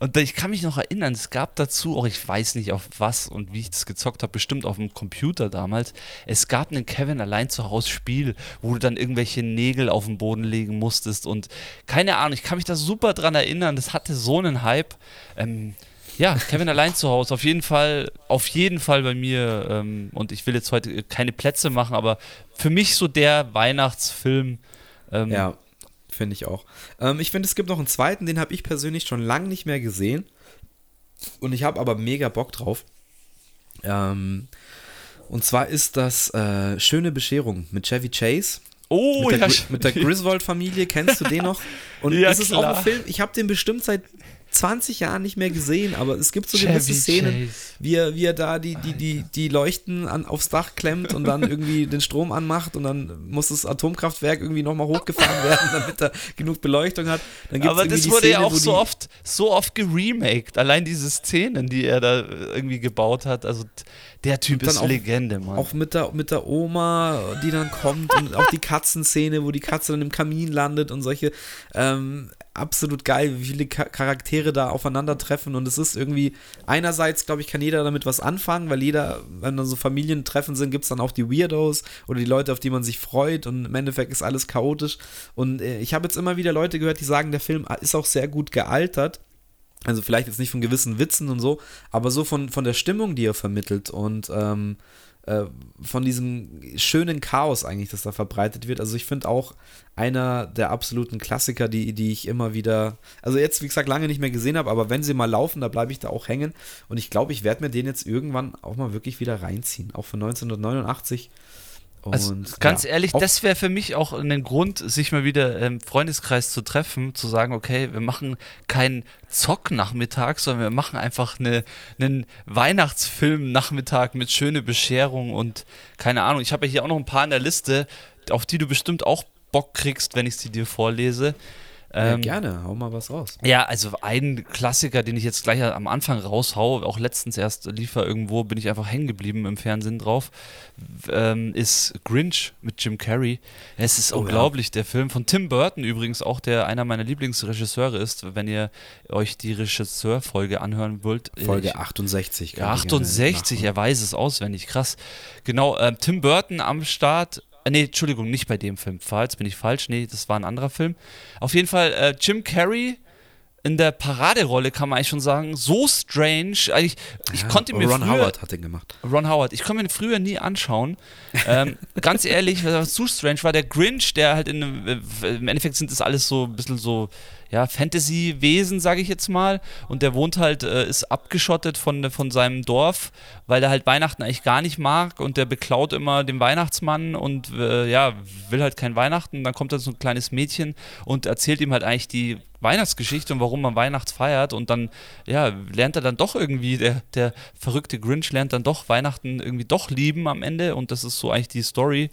Und ich kann mich noch erinnern, es gab dazu, auch ich weiß nicht auf was und wie ich das gezockt habe, bestimmt auf dem Computer damals. Es gab einen Kevin allein zu Hause Spiel, wo du dann irgendwelche Nägel auf den Boden legen musstest und keine Ahnung, ich kann mich da super dran erinnern, das hatte so einen Hype. Ähm, ja, Kevin allein zu Hause, auf jeden Fall, auf jeden Fall bei mir. Ähm, und ich will jetzt heute keine Plätze machen, aber für mich so der Weihnachtsfilm. Ähm, Ja, finde ich auch. Ähm, ich finde, es gibt noch einen zweiten, den habe ich persönlich schon lange nicht mehr gesehen. Und ich habe aber mega Bock drauf. Ähm, und zwar ist das äh, Schöne Bescherung mit Chevy Chase. Oh, mit, der, ja, mit der Griswold-Familie, kennst du den noch? Und Ja, es ist auch ein Film, ich habe den bestimmt seit 20 Jahren nicht mehr gesehen, aber es gibt so Chevy gewisse Szenen, Chase. wie er, wie er da die, die, die, die Leuchten an, aufs Dach klemmt und dann irgendwie den Strom anmacht und dann muss das Atomkraftwerk irgendwie nochmal hochgefahren werden, damit er genug Beleuchtung hat. Aber das wurde ja Szene, auch wo so oft, so oft geremaked. Allein diese Szenen, die er da irgendwie gebaut hat. Also der Typ ist auch- Legende, Mann. Auch mit der, mit der Oma, die dann kommt und auch die Katzenszene, wo die Katze dann im Kamin landet und solche ähm, absolut geil, wie viele Cha- Charaktere da aufeinandertreffen und es ist irgendwie, einerseits glaube ich, kann jeder damit was anfangen, weil jeder, wenn dann so Familientreffen sind, gibt es dann auch die Weirdos oder die Leute, auf die man sich freut und im Endeffekt ist alles chaotisch und äh, ich habe jetzt immer wieder Leute gehört, die sagen, der Film ist auch sehr gut gealtert. Also vielleicht jetzt nicht von gewissen Witzen und so, aber so von, von der Stimmung, die er vermittelt und ähm, äh, von diesem schönen Chaos eigentlich, das da verbreitet wird. Also ich finde auch einer der absoluten Klassiker, die, die ich immer wieder, also jetzt wie gesagt lange nicht mehr gesehen habe, aber wenn sie mal laufen, da bleibe ich da auch hängen und ich glaube, ich werde mir den jetzt irgendwann auch mal wirklich wieder reinziehen, auch von 1989. Und, also ganz ja, ehrlich, das wäre für mich auch ein Grund, sich mal wieder im Freundeskreis zu treffen, zu sagen, okay, wir machen keinen Zock-Nachmittag, sondern wir machen einfach eine, einen Weihnachtsfilm-Nachmittag mit schöne Bescherung und keine Ahnung. Ich habe ja hier auch noch ein paar in der Liste, auf die du bestimmt auch Bock kriegst, wenn ich sie dir vorlese. Ja, Ähm, gerne, hau mal was raus. Ja, also ein Klassiker, den ich jetzt gleich am Anfang raushau, auch letztens erst lief er irgendwo, bin ich einfach hängen geblieben im Fernsehen drauf, ähm, ist Grinch mit Jim Carrey. Es ist Oh ja. unglaublich, der Film von Tim Burton übrigens, auch der einer meiner Lieblingsregisseure ist, wenn ihr euch die Regisseurfolge anhören wollt. Folge Ich- 68. ja, kann ich gerne 68, nachholen. er weiß es auswendig, krass. Genau, ähm, Tim Burton am Start. Äh, nee, Entschuldigung, nicht bei dem Film. Falls bin ich falsch. Nee, das war ein anderer Film. Auf jeden Fall äh, Jim Carrey in der Paraderolle, kann man eigentlich schon sagen. So strange. Eigentlich, ich Ja, konnte mir Ron früher, Howard hat den gemacht. Ron Howard. Ich konnte mir den früher nie anschauen. ähm, ganz ehrlich, was zu strange war der Grinch, der halt in einem, äh, im Endeffekt sind das alles so ein bisschen so, ja, Fantasy-Wesen, sage ich jetzt mal. Und der wohnt halt, äh, ist abgeschottet von, von seinem Dorf, weil er halt Weihnachten eigentlich gar nicht mag und der beklaut immer den Weihnachtsmann und äh, ja, will halt kein Weihnachten. Dann kommt da so ein kleines Mädchen und erzählt ihm halt eigentlich die Weihnachtsgeschichte und warum man Weihnachts feiert und dann, ja, lernt er dann doch irgendwie, der, der verrückte Grinch lernt dann doch Weihnachten irgendwie doch lieben am Ende und das ist so eigentlich die Story.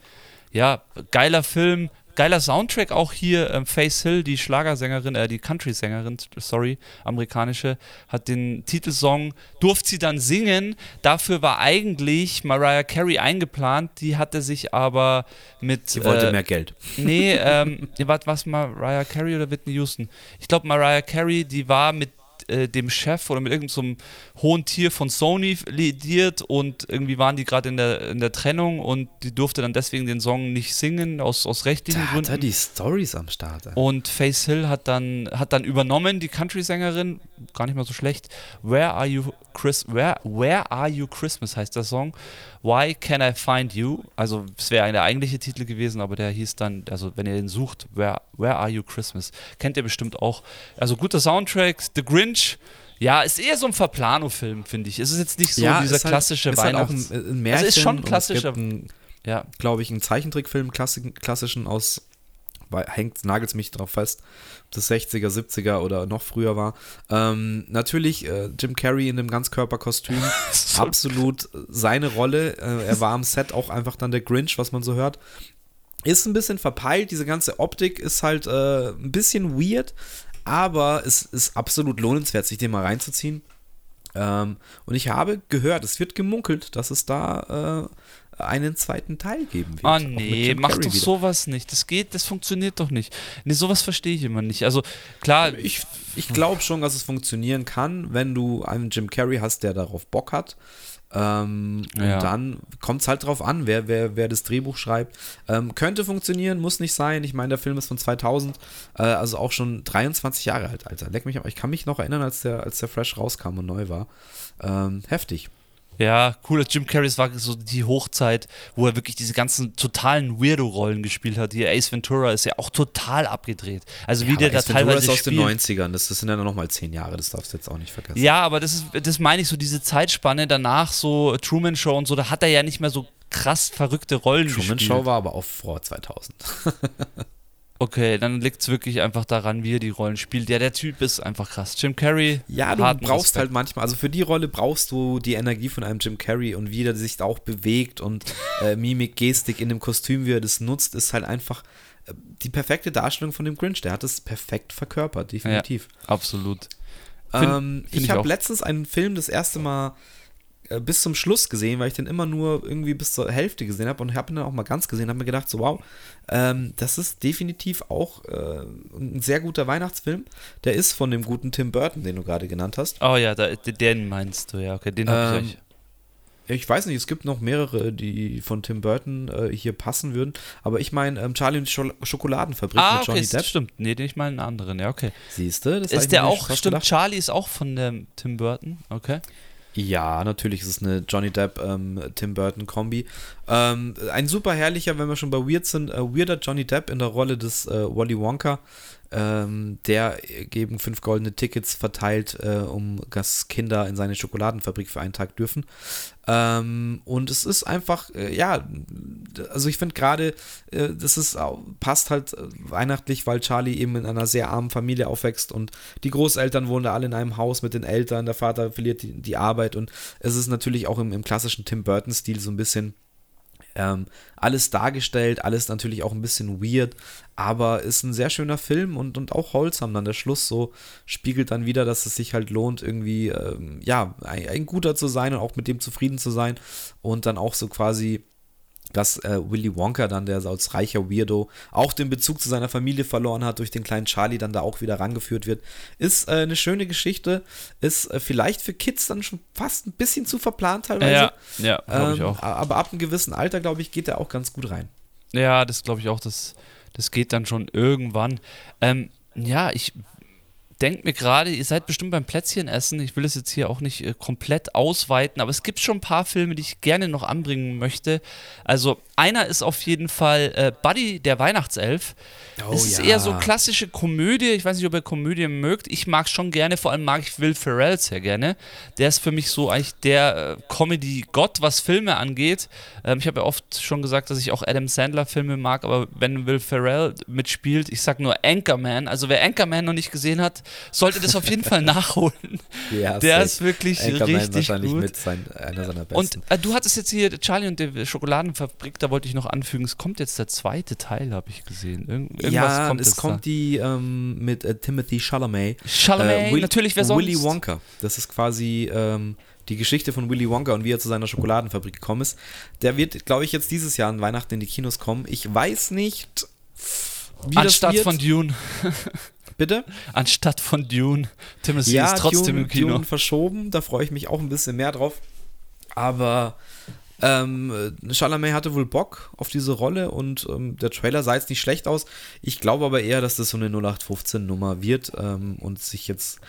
Ja, geiler Film, geiler Soundtrack auch hier. Ähm, Faith Hill, die Schlagersängerin, äh, die Country-Sängerin, sorry, amerikanische, hat den Titelsong, durfte sie dann singen. Dafür war eigentlich Mariah Carey eingeplant, die hatte sich aber mit. Sie wollte äh, mehr Geld. Nee, ähm, was, was Mariah Carey oder Whitney Houston? Ich glaube, Mariah Carey, die war mit äh, dem Chef oder mit irgendeinem hohen Tier von Sony lidiert und irgendwie waren die gerade in der, in der Trennung und die durfte dann deswegen den Song nicht singen, aus, aus rechtlichen Da hat Gründen. er die Stories am Start. ey. Und Faith Hill hat dann, hat dann übernommen, die Country-Sängerin, gar nicht mal so schlecht. Where are you Chris, where, where are you Christmas heißt der Song. Why can I find you? Also es wäre der eigentliche Titel gewesen, aber der hieß dann, also wenn ihr ihn sucht, Where, where are you Christmas? Kennt ihr bestimmt auch. Also guter Soundtrack, The Grinch. Ja, ist eher so ein Verplano-Film, finde ich. Es ist jetzt nicht so dieser ist halt- klassische ist halt auch Weihnachts... ein, ein Märchen. Also ist schon klassischer- ja, glaube ich, einen Zeichentrickfilm, klassi- klassischen aus hängt, nagelt mich drauf fest, ob das 60er, 70er oder noch früher war. Ähm, natürlich äh, Jim Carrey in dem Ganzkörperkostüm, absolut seine Rolle. Äh, er war am Set auch einfach dann der Grinch, was man so hört. Ist ein bisschen verpeilt, diese ganze Optik ist halt äh, ein bisschen weird, aber es ist absolut lohnenswert, sich den mal reinzuziehen. Ähm, und ich habe gehört, es wird gemunkelt, dass es da äh, einen zweiten Teil geben wird. Oh nee, mach doch wieder. sowas nicht. Das geht, das funktioniert doch nicht. Nee, sowas verstehe ich immer nicht. Also klar. Ich, ich glaube schon, dass es funktionieren kann, wenn du einen Jim Carrey hast, der darauf Bock hat. Ähm, ja. Und dann kommt es halt drauf an, wer, wer, wer das Drehbuch schreibt. Ähm, könnte funktionieren, muss nicht sein. Ich meine, der Film ist von 2000, äh, also auch schon 23 Jahre alt, Alter. Leck mich, aber ich kann mich noch erinnern, als der, als der Fresh rauskam und neu war. Ähm, heftig. Ja, cool. Jim Carrey war so die Hochzeit, wo er wirklich diese ganzen totalen Weirdo-Rollen gespielt hat. Hier Ace Ventura ist ja auch total abgedreht. Also wie ja, der da Ace teilweise Ventura ist aus den 90ern. Das, das sind ja noch mal zehn Jahre. Das darfst du jetzt auch nicht vergessen. Ja, aber das ist, das meine ich so diese Zeitspanne danach so Truman Show und so. Da hat er ja nicht mehr so krass verrückte Rollen Truman gespielt. Truman Show war aber auch vor 2000. Okay, dann liegt es wirklich einfach daran, wie er die Rollen spielt. Ja, der Typ ist einfach krass. Jim Carrey. Ja, du brauchst Respekt. halt manchmal, also für die Rolle brauchst du die Energie von einem Jim Carrey und wie er sich da auch bewegt und äh, Mimik, Gestik in dem Kostüm, wie er das nutzt, ist halt einfach äh, die perfekte Darstellung von dem Grinch. Der hat es perfekt verkörpert, definitiv. Ja, absolut. Find, ähm, find ich, ich habe letztens einen Film das erste Mal bis zum Schluss gesehen, weil ich den immer nur irgendwie bis zur Hälfte gesehen habe und habe ihn dann auch mal ganz gesehen, habe mir gedacht, so wow, ähm, das ist definitiv auch äh, ein sehr guter Weihnachtsfilm. Der ist von dem guten Tim Burton, den du gerade genannt hast. Oh ja, da, den meinst du, ja, okay, den habe ähm, ich euch. Ich weiß nicht, es gibt noch mehrere, die von Tim Burton äh, hier passen würden. Aber ich meine, ähm, Charlie und die Schokoladenfabrik ah, mit Johnny okay, Depp. stimmt. Nee, den ich meine einen anderen, ja, okay. Siehst du? Ist der auch, stimmt, gedacht. Charlie ist auch von dem Tim Burton, okay. Ja, natürlich ist es eine Johnny Depp, ähm, Tim Burton Kombi. Ähm, ein super herrlicher, wenn wir schon bei Weird sind, äh, weirder Johnny Depp in der Rolle des äh, Wally Wonka ähm, der gegen fünf goldene Tickets verteilt, äh, um dass Kinder in seine Schokoladenfabrik für einen Tag dürfen. Ähm, und es ist einfach, äh, ja, also ich finde gerade, äh, das ist, passt halt äh, weihnachtlich, weil Charlie eben in einer sehr armen Familie aufwächst und die Großeltern wohnen da alle in einem Haus mit den Eltern, der Vater verliert die, die Arbeit und es ist natürlich auch im, im klassischen Tim Burton-Stil so ein bisschen ähm, alles dargestellt, alles natürlich auch ein bisschen weird, aber ist ein sehr schöner Film und, und auch holsam. Dann der Schluss so spiegelt dann wieder, dass es sich halt lohnt, irgendwie, ähm, ja, ein, ein, guter zu sein und auch mit dem zufrieden zu sein und dann auch so quasi dass äh, Willy Wonka dann, der als reicher Weirdo, auch den Bezug zu seiner Familie verloren hat, durch den kleinen Charlie dann da auch wieder rangeführt wird. Ist äh, eine schöne Geschichte, ist äh, vielleicht für Kids dann schon fast ein bisschen zu verplant teilweise. Ja, ja glaube ähm, ich auch. Aber ab einem gewissen Alter, glaube ich, geht er auch ganz gut rein. Ja, das glaube ich auch, das, das geht dann schon irgendwann. Ähm, ja, ich denke mir gerade, ihr seid bestimmt beim Plätzchenessen. Ich will es jetzt hier auch nicht äh, komplett ausweiten, aber es gibt schon ein paar Filme, die ich gerne noch anbringen möchte. Also einer ist auf jeden Fall äh, Buddy, der Weihnachtself. Oh, es ist ja. eher so klassische Komödie. Ich weiß nicht, ob ihr Komödien mögt. Ich mag es schon gerne. Vor allem mag ich Will Ferrell sehr gerne. Der ist für mich so eigentlich der äh, Comedy-Gott, was Filme angeht. Ähm, ich habe ja oft schon gesagt, dass ich auch Adam Sandler-Filme mag, aber wenn Will Ferrell mitspielt, ich sag nur Anchorman. Also wer Anchorman noch nicht gesehen hat, sollte das auf jeden Fall nachholen. Ja, der ist wirklich Anchorman richtig wahrscheinlich gut. mit sein, einer seiner besten. Und äh, du hattest jetzt hier Charlie und die Schokoladenfabrik, da wollte ich noch anfügen, es kommt jetzt der zweite Teil, habe ich gesehen. Irgend, ja, kommt es kommt da. die ähm, mit äh, Timothy Chalamet. Chalamet, äh, Will, natürlich, wer sonst? Willy Wonka. Das ist quasi ähm, die Geschichte von Willy Wonka und wie er zu seiner Schokoladenfabrik gekommen ist. Der wird, glaube ich, jetzt dieses Jahr an Weihnachten in die Kinos kommen. Ich weiß nicht, wie Anstatt von Dune. Bitte? Anstatt von Dune. Timothy ja, ist trotzdem Dune, im Kino. Dune verschoben, da freue ich mich auch ein bisschen mehr drauf. Aber ähm, Chalamet hatte wohl Bock auf diese Rolle und ähm, der Trailer sah jetzt nicht schlecht aus. Ich glaube aber eher, dass das so eine 0815-Nummer wird ähm, und sich jetzt,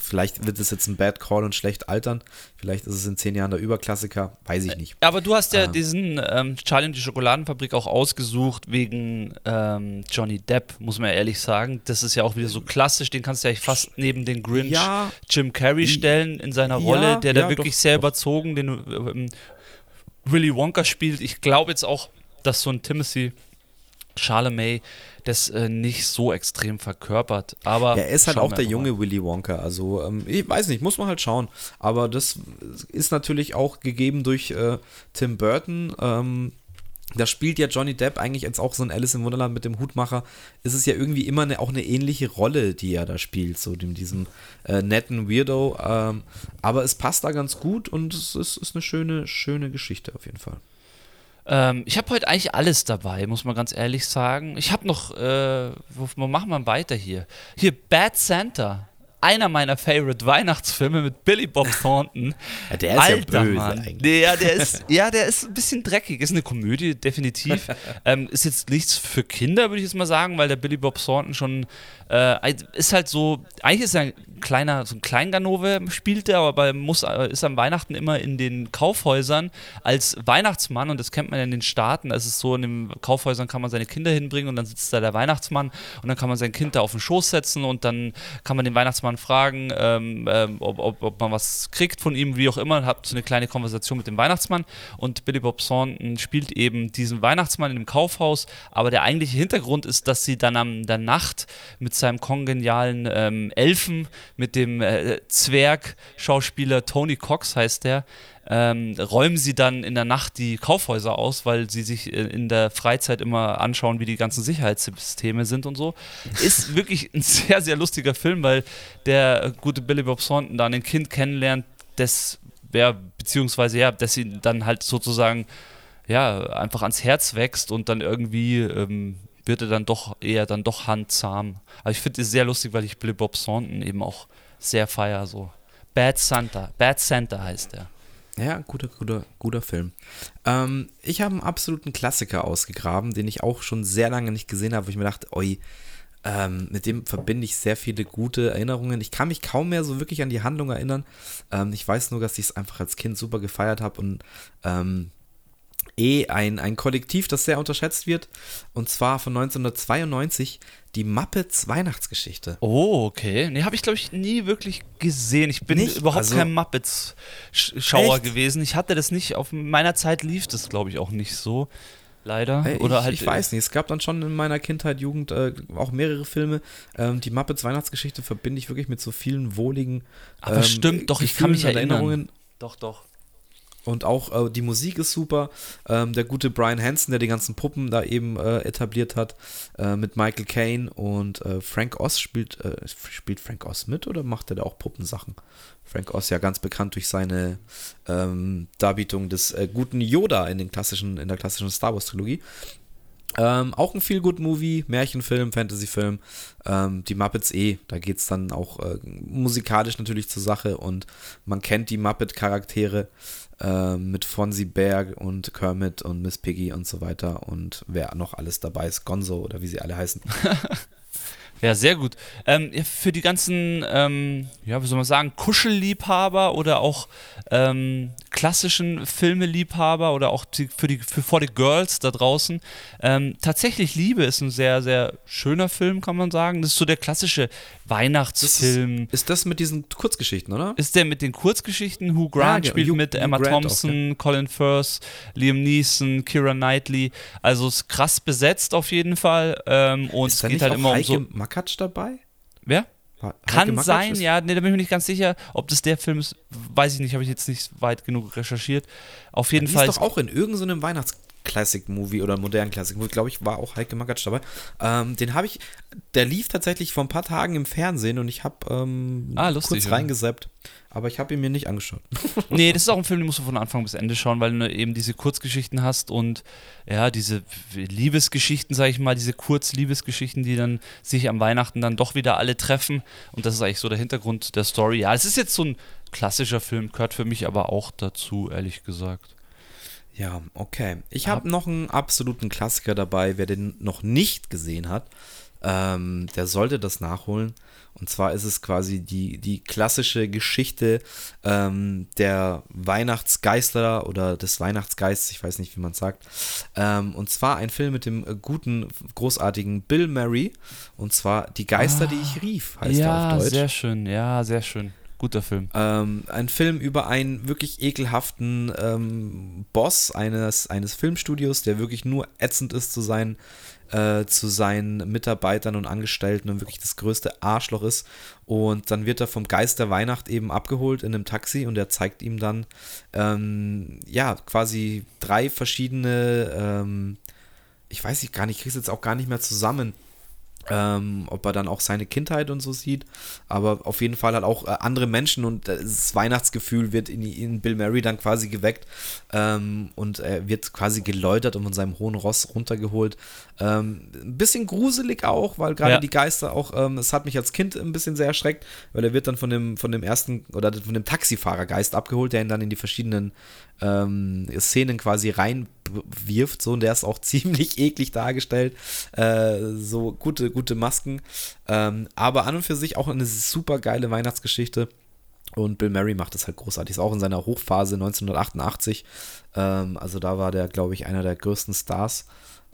vielleicht wird es jetzt ein Bad Call und schlecht altern. Vielleicht ist es in zehn Jahren der Überklassiker, weiß ich nicht. Aber du hast ja ah. diesen ähm, Charlie und die Schokoladenfabrik auch ausgesucht wegen ähm, Johnny Depp, muss man ehrlich sagen. Das ist ja auch wieder so klassisch, den kannst du ja fast neben den Grinch ja, Jim Carrey stellen in seiner Rolle, ja, der ja, da wirklich doch, sehr doch. überzogen den ähm, Willy Wonka spielt. Ich glaube jetzt auch, dass so ein Timothy Charlemagne das äh, nicht so extrem verkörpert. Aber er ist halt auch der junge mal. Willy Wonka. Also, ähm, ich weiß nicht, muss man halt schauen. Aber das ist natürlich auch gegeben durch äh, Tim Burton. Ähm, da spielt ja Johnny Depp eigentlich jetzt auch so ein Alice im Wunderland mit dem Hutmacher. Ist es ja irgendwie immer eine, auch eine ähnliche Rolle, die er da spielt, so dem, diesem äh, netten Weirdo. Ähm, aber es passt da ganz gut und es ist, ist eine schöne, schöne Geschichte auf jeden Fall. Ähm, ich habe heute eigentlich alles dabei, muss man ganz ehrlich sagen. Ich habe noch, äh, wo machen wir weiter hier? Hier, Bad Santa einer meiner Favorite Weihnachtsfilme mit Billy Bob Thornton. ja, der ist Alter, ja böse Mann. eigentlich. Ja, der ist, ja, der ist ein bisschen dreckig. Ist eine Komödie, definitiv. ähm, ist jetzt nichts für Kinder, würde ich jetzt mal sagen, weil der Billy Bob Thornton schon äh, ist halt so, eigentlich ist er ein kleiner, so ein Kleinganove spielt er, aber muss, äh, ist am Weihnachten immer in den Kaufhäusern als Weihnachtsmann und das kennt man ja in den Staaten. Es ist so, in den Kaufhäusern kann man seine Kinder hinbringen und dann sitzt da der Weihnachtsmann und dann kann man sein Kind da auf den Schoß setzen und dann kann man den Weihnachtsmann fragen, ähm, ähm, ob, ob, ob, man was kriegt von ihm, wie auch immer, und hat so eine kleine Konversation mit dem Weihnachtsmann. Und Billy Bob Thornton spielt eben diesen Weihnachtsmann in dem Kaufhaus, aber der eigentliche Hintergrund ist, dass sie dann am der Nacht mit seinem kongenialen ähm, Elfen, mit dem äh, Zwerg-Schauspieler Tony Cox heißt der, ähm, räumen sie dann in der Nacht die Kaufhäuser aus, weil sie sich äh, in der Freizeit immer anschauen, wie die ganzen Sicherheitssysteme sind und so. Ist wirklich ein sehr, sehr lustiger Film, weil der gute Billy Bob Thornton dann ein Kind kennenlernt, das, ja, beziehungsweise ja, dass ihn dann halt sozusagen ja, einfach ans Herz wächst und dann irgendwie ähm, wird er dann doch eher dann doch handzahm. Aber ich finde es sehr lustig, weil ich Billy Bob Thornton eben auch sehr feier so. Bad Santa, Bad Santa heißt er. Ja, guter, guter, guter Film. Ähm, ich habe einen absoluten Klassiker ausgegraben, den ich auch schon sehr lange nicht gesehen habe, wo ich mir dachte, oi, ähm, mit dem verbinde ich sehr viele gute Erinnerungen. Ich kann mich kaum mehr so wirklich an die Handlung erinnern. Ähm, ich weiß nur, dass ich es einfach als Kind super gefeiert habe und ähm, eh ein, ein Kollektiv, das sehr unterschätzt wird. Und zwar von 1992 die Muppets Weihnachtsgeschichte. Oh, okay. Nee, habe ich glaube ich nie wirklich gesehen. Ich bin nicht? überhaupt also, kein Muppets-Schauer gewesen. Ich hatte das nicht, auf meiner Zeit lief das glaube ich auch nicht so. Leider. Hey, Oder ich, halt, ich weiß nicht. Es gab dann schon in meiner Kindheit, Jugend äh, auch mehrere Filme. Ähm, die Muppets Weihnachtsgeschichte verbinde ich wirklich mit so vielen wohligen. Aber ähm, stimmt, doch, ich kann mich erinnern. Erinnerungen. Doch, doch. Und auch äh, die Musik ist super. Ähm, der gute Brian Hansen, der die ganzen Puppen da eben äh, etabliert hat, äh, mit Michael Caine und äh, Frank Oz spielt, äh, spielt Frank Oz mit oder macht er da auch Puppensachen? Frank Oz ja ganz bekannt durch seine ähm, Darbietung des äh, guten Yoda in, den klassischen, in der klassischen Star Wars Trilogie. Ähm, auch ein Feel Good Movie, Märchenfilm, Fantasyfilm. Ähm, die Muppets eh, da geht es dann auch musikalisch natürlich zur Sache und man kennt die Muppet-Charaktere äh, mit Fonzie Berg und Kermit und Miss Piggy und so weiter und wer noch alles dabei ist, Gonzo oder wie sie alle heißen. Ja, sehr gut. Ähm, für die ganzen, ähm, ja, wie soll man sagen, Kuschelliebhaber oder auch ähm, klassischen Filmeliebhaber oder auch für die für For the Girls da draußen. Ähm, tatsächlich Liebe ist ein sehr, sehr schöner Film, kann man sagen. Das ist so der klassische Weihnachtsfilm. Ist, ist das mit diesen Kurzgeschichten, oder? Ist der mit den Kurzgeschichten? Hugh Grant ja, spielt Hugh, mit Hugh Emma Grant Thompson, auch, ja. Colin Firth, Liam Neeson, Kira Knightley. Also ist krass besetzt auf jeden Fall. Ähm, und ist es geht halt immer um so. Makatsch dabei? Wer? Kann sein, ja, nee, da bin ich mir nicht ganz sicher, ob das der Film ist, weiß ich nicht, habe ich jetzt nicht weit genug recherchiert. Auf jeden ja, Fall. ist doch auch in irgendeinem Weihnachts Classic-Movie oder modernen Classic-Movie, glaube ich, war auch Heike Makatsch dabei. Ähm, den habe ich, der lief tatsächlich vor ein paar Tagen im Fernsehen und ich habe ähm, ah, kurz reingesappt. Aber ich habe ihn mir nicht angeschaut. nee, das ist auch ein Film, den musst du von Anfang bis Ende schauen, weil du eben diese Kurzgeschichten hast und ja, diese Liebesgeschichten, sage ich mal, diese Kurzliebesgeschichten, die dann sich am Weihnachten dann doch wieder alle treffen. Und das ist eigentlich so der Hintergrund der Story. Ja, es ist jetzt so ein klassischer Film, gehört für mich aber auch dazu, ehrlich gesagt. Ja, okay. Ich habe noch einen absoluten Klassiker dabei. Wer den noch nicht gesehen hat, ähm, der sollte das nachholen. Und zwar ist es quasi die, die klassische Geschichte ähm, der Weihnachtsgeister oder des Weihnachtsgeists, ich weiß nicht, wie man es sagt. Ähm, und zwar ein Film mit dem guten, großartigen Bill Murray. Und zwar Die Geister, ah, die ich rief, heißt ja, er auf Deutsch. Ja, sehr schön, ja, sehr schön. Guter Film. Ähm, ein Film über einen wirklich ekelhaften ähm, Boss eines, eines Filmstudios, der wirklich nur ätzend ist zu seinen äh, zu seinen Mitarbeitern und Angestellten und wirklich das größte Arschloch ist. Und dann wird er vom Geist der Weihnacht eben abgeholt in einem Taxi und er zeigt ihm dann, ähm, ja, quasi drei verschiedene, ähm, ich weiß nicht gar nicht, ich kriege es jetzt auch gar nicht mehr zusammen ähm, ob er dann auch seine Kindheit und so sieht, aber auf jeden Fall halt auch äh, andere Menschen und äh, das Weihnachtsgefühl wird in, in, Bill Murray dann quasi geweckt ähm, und er wird quasi geläutert und von seinem hohen Ross runtergeholt. Ähm, ein bisschen gruselig auch, weil gerade ja. die Geister auch, ähm, es hat mich als Kind ein bisschen sehr erschreckt, weil er wird dann von dem, von dem ersten oder von dem Taxifahrergeist abgeholt, der ihn dann in die verschiedenen ähm, Szenen quasi reinwirft, so und der ist auch ziemlich eklig dargestellt. Äh, so gute, gute Masken. Ähm, aber an und für sich auch eine super geile Weihnachtsgeschichte. Und Bill Murray macht das halt großartig. Ist auch in seiner Hochphase 1988. Ähm, also da war der, glaube ich, einer der größten Stars.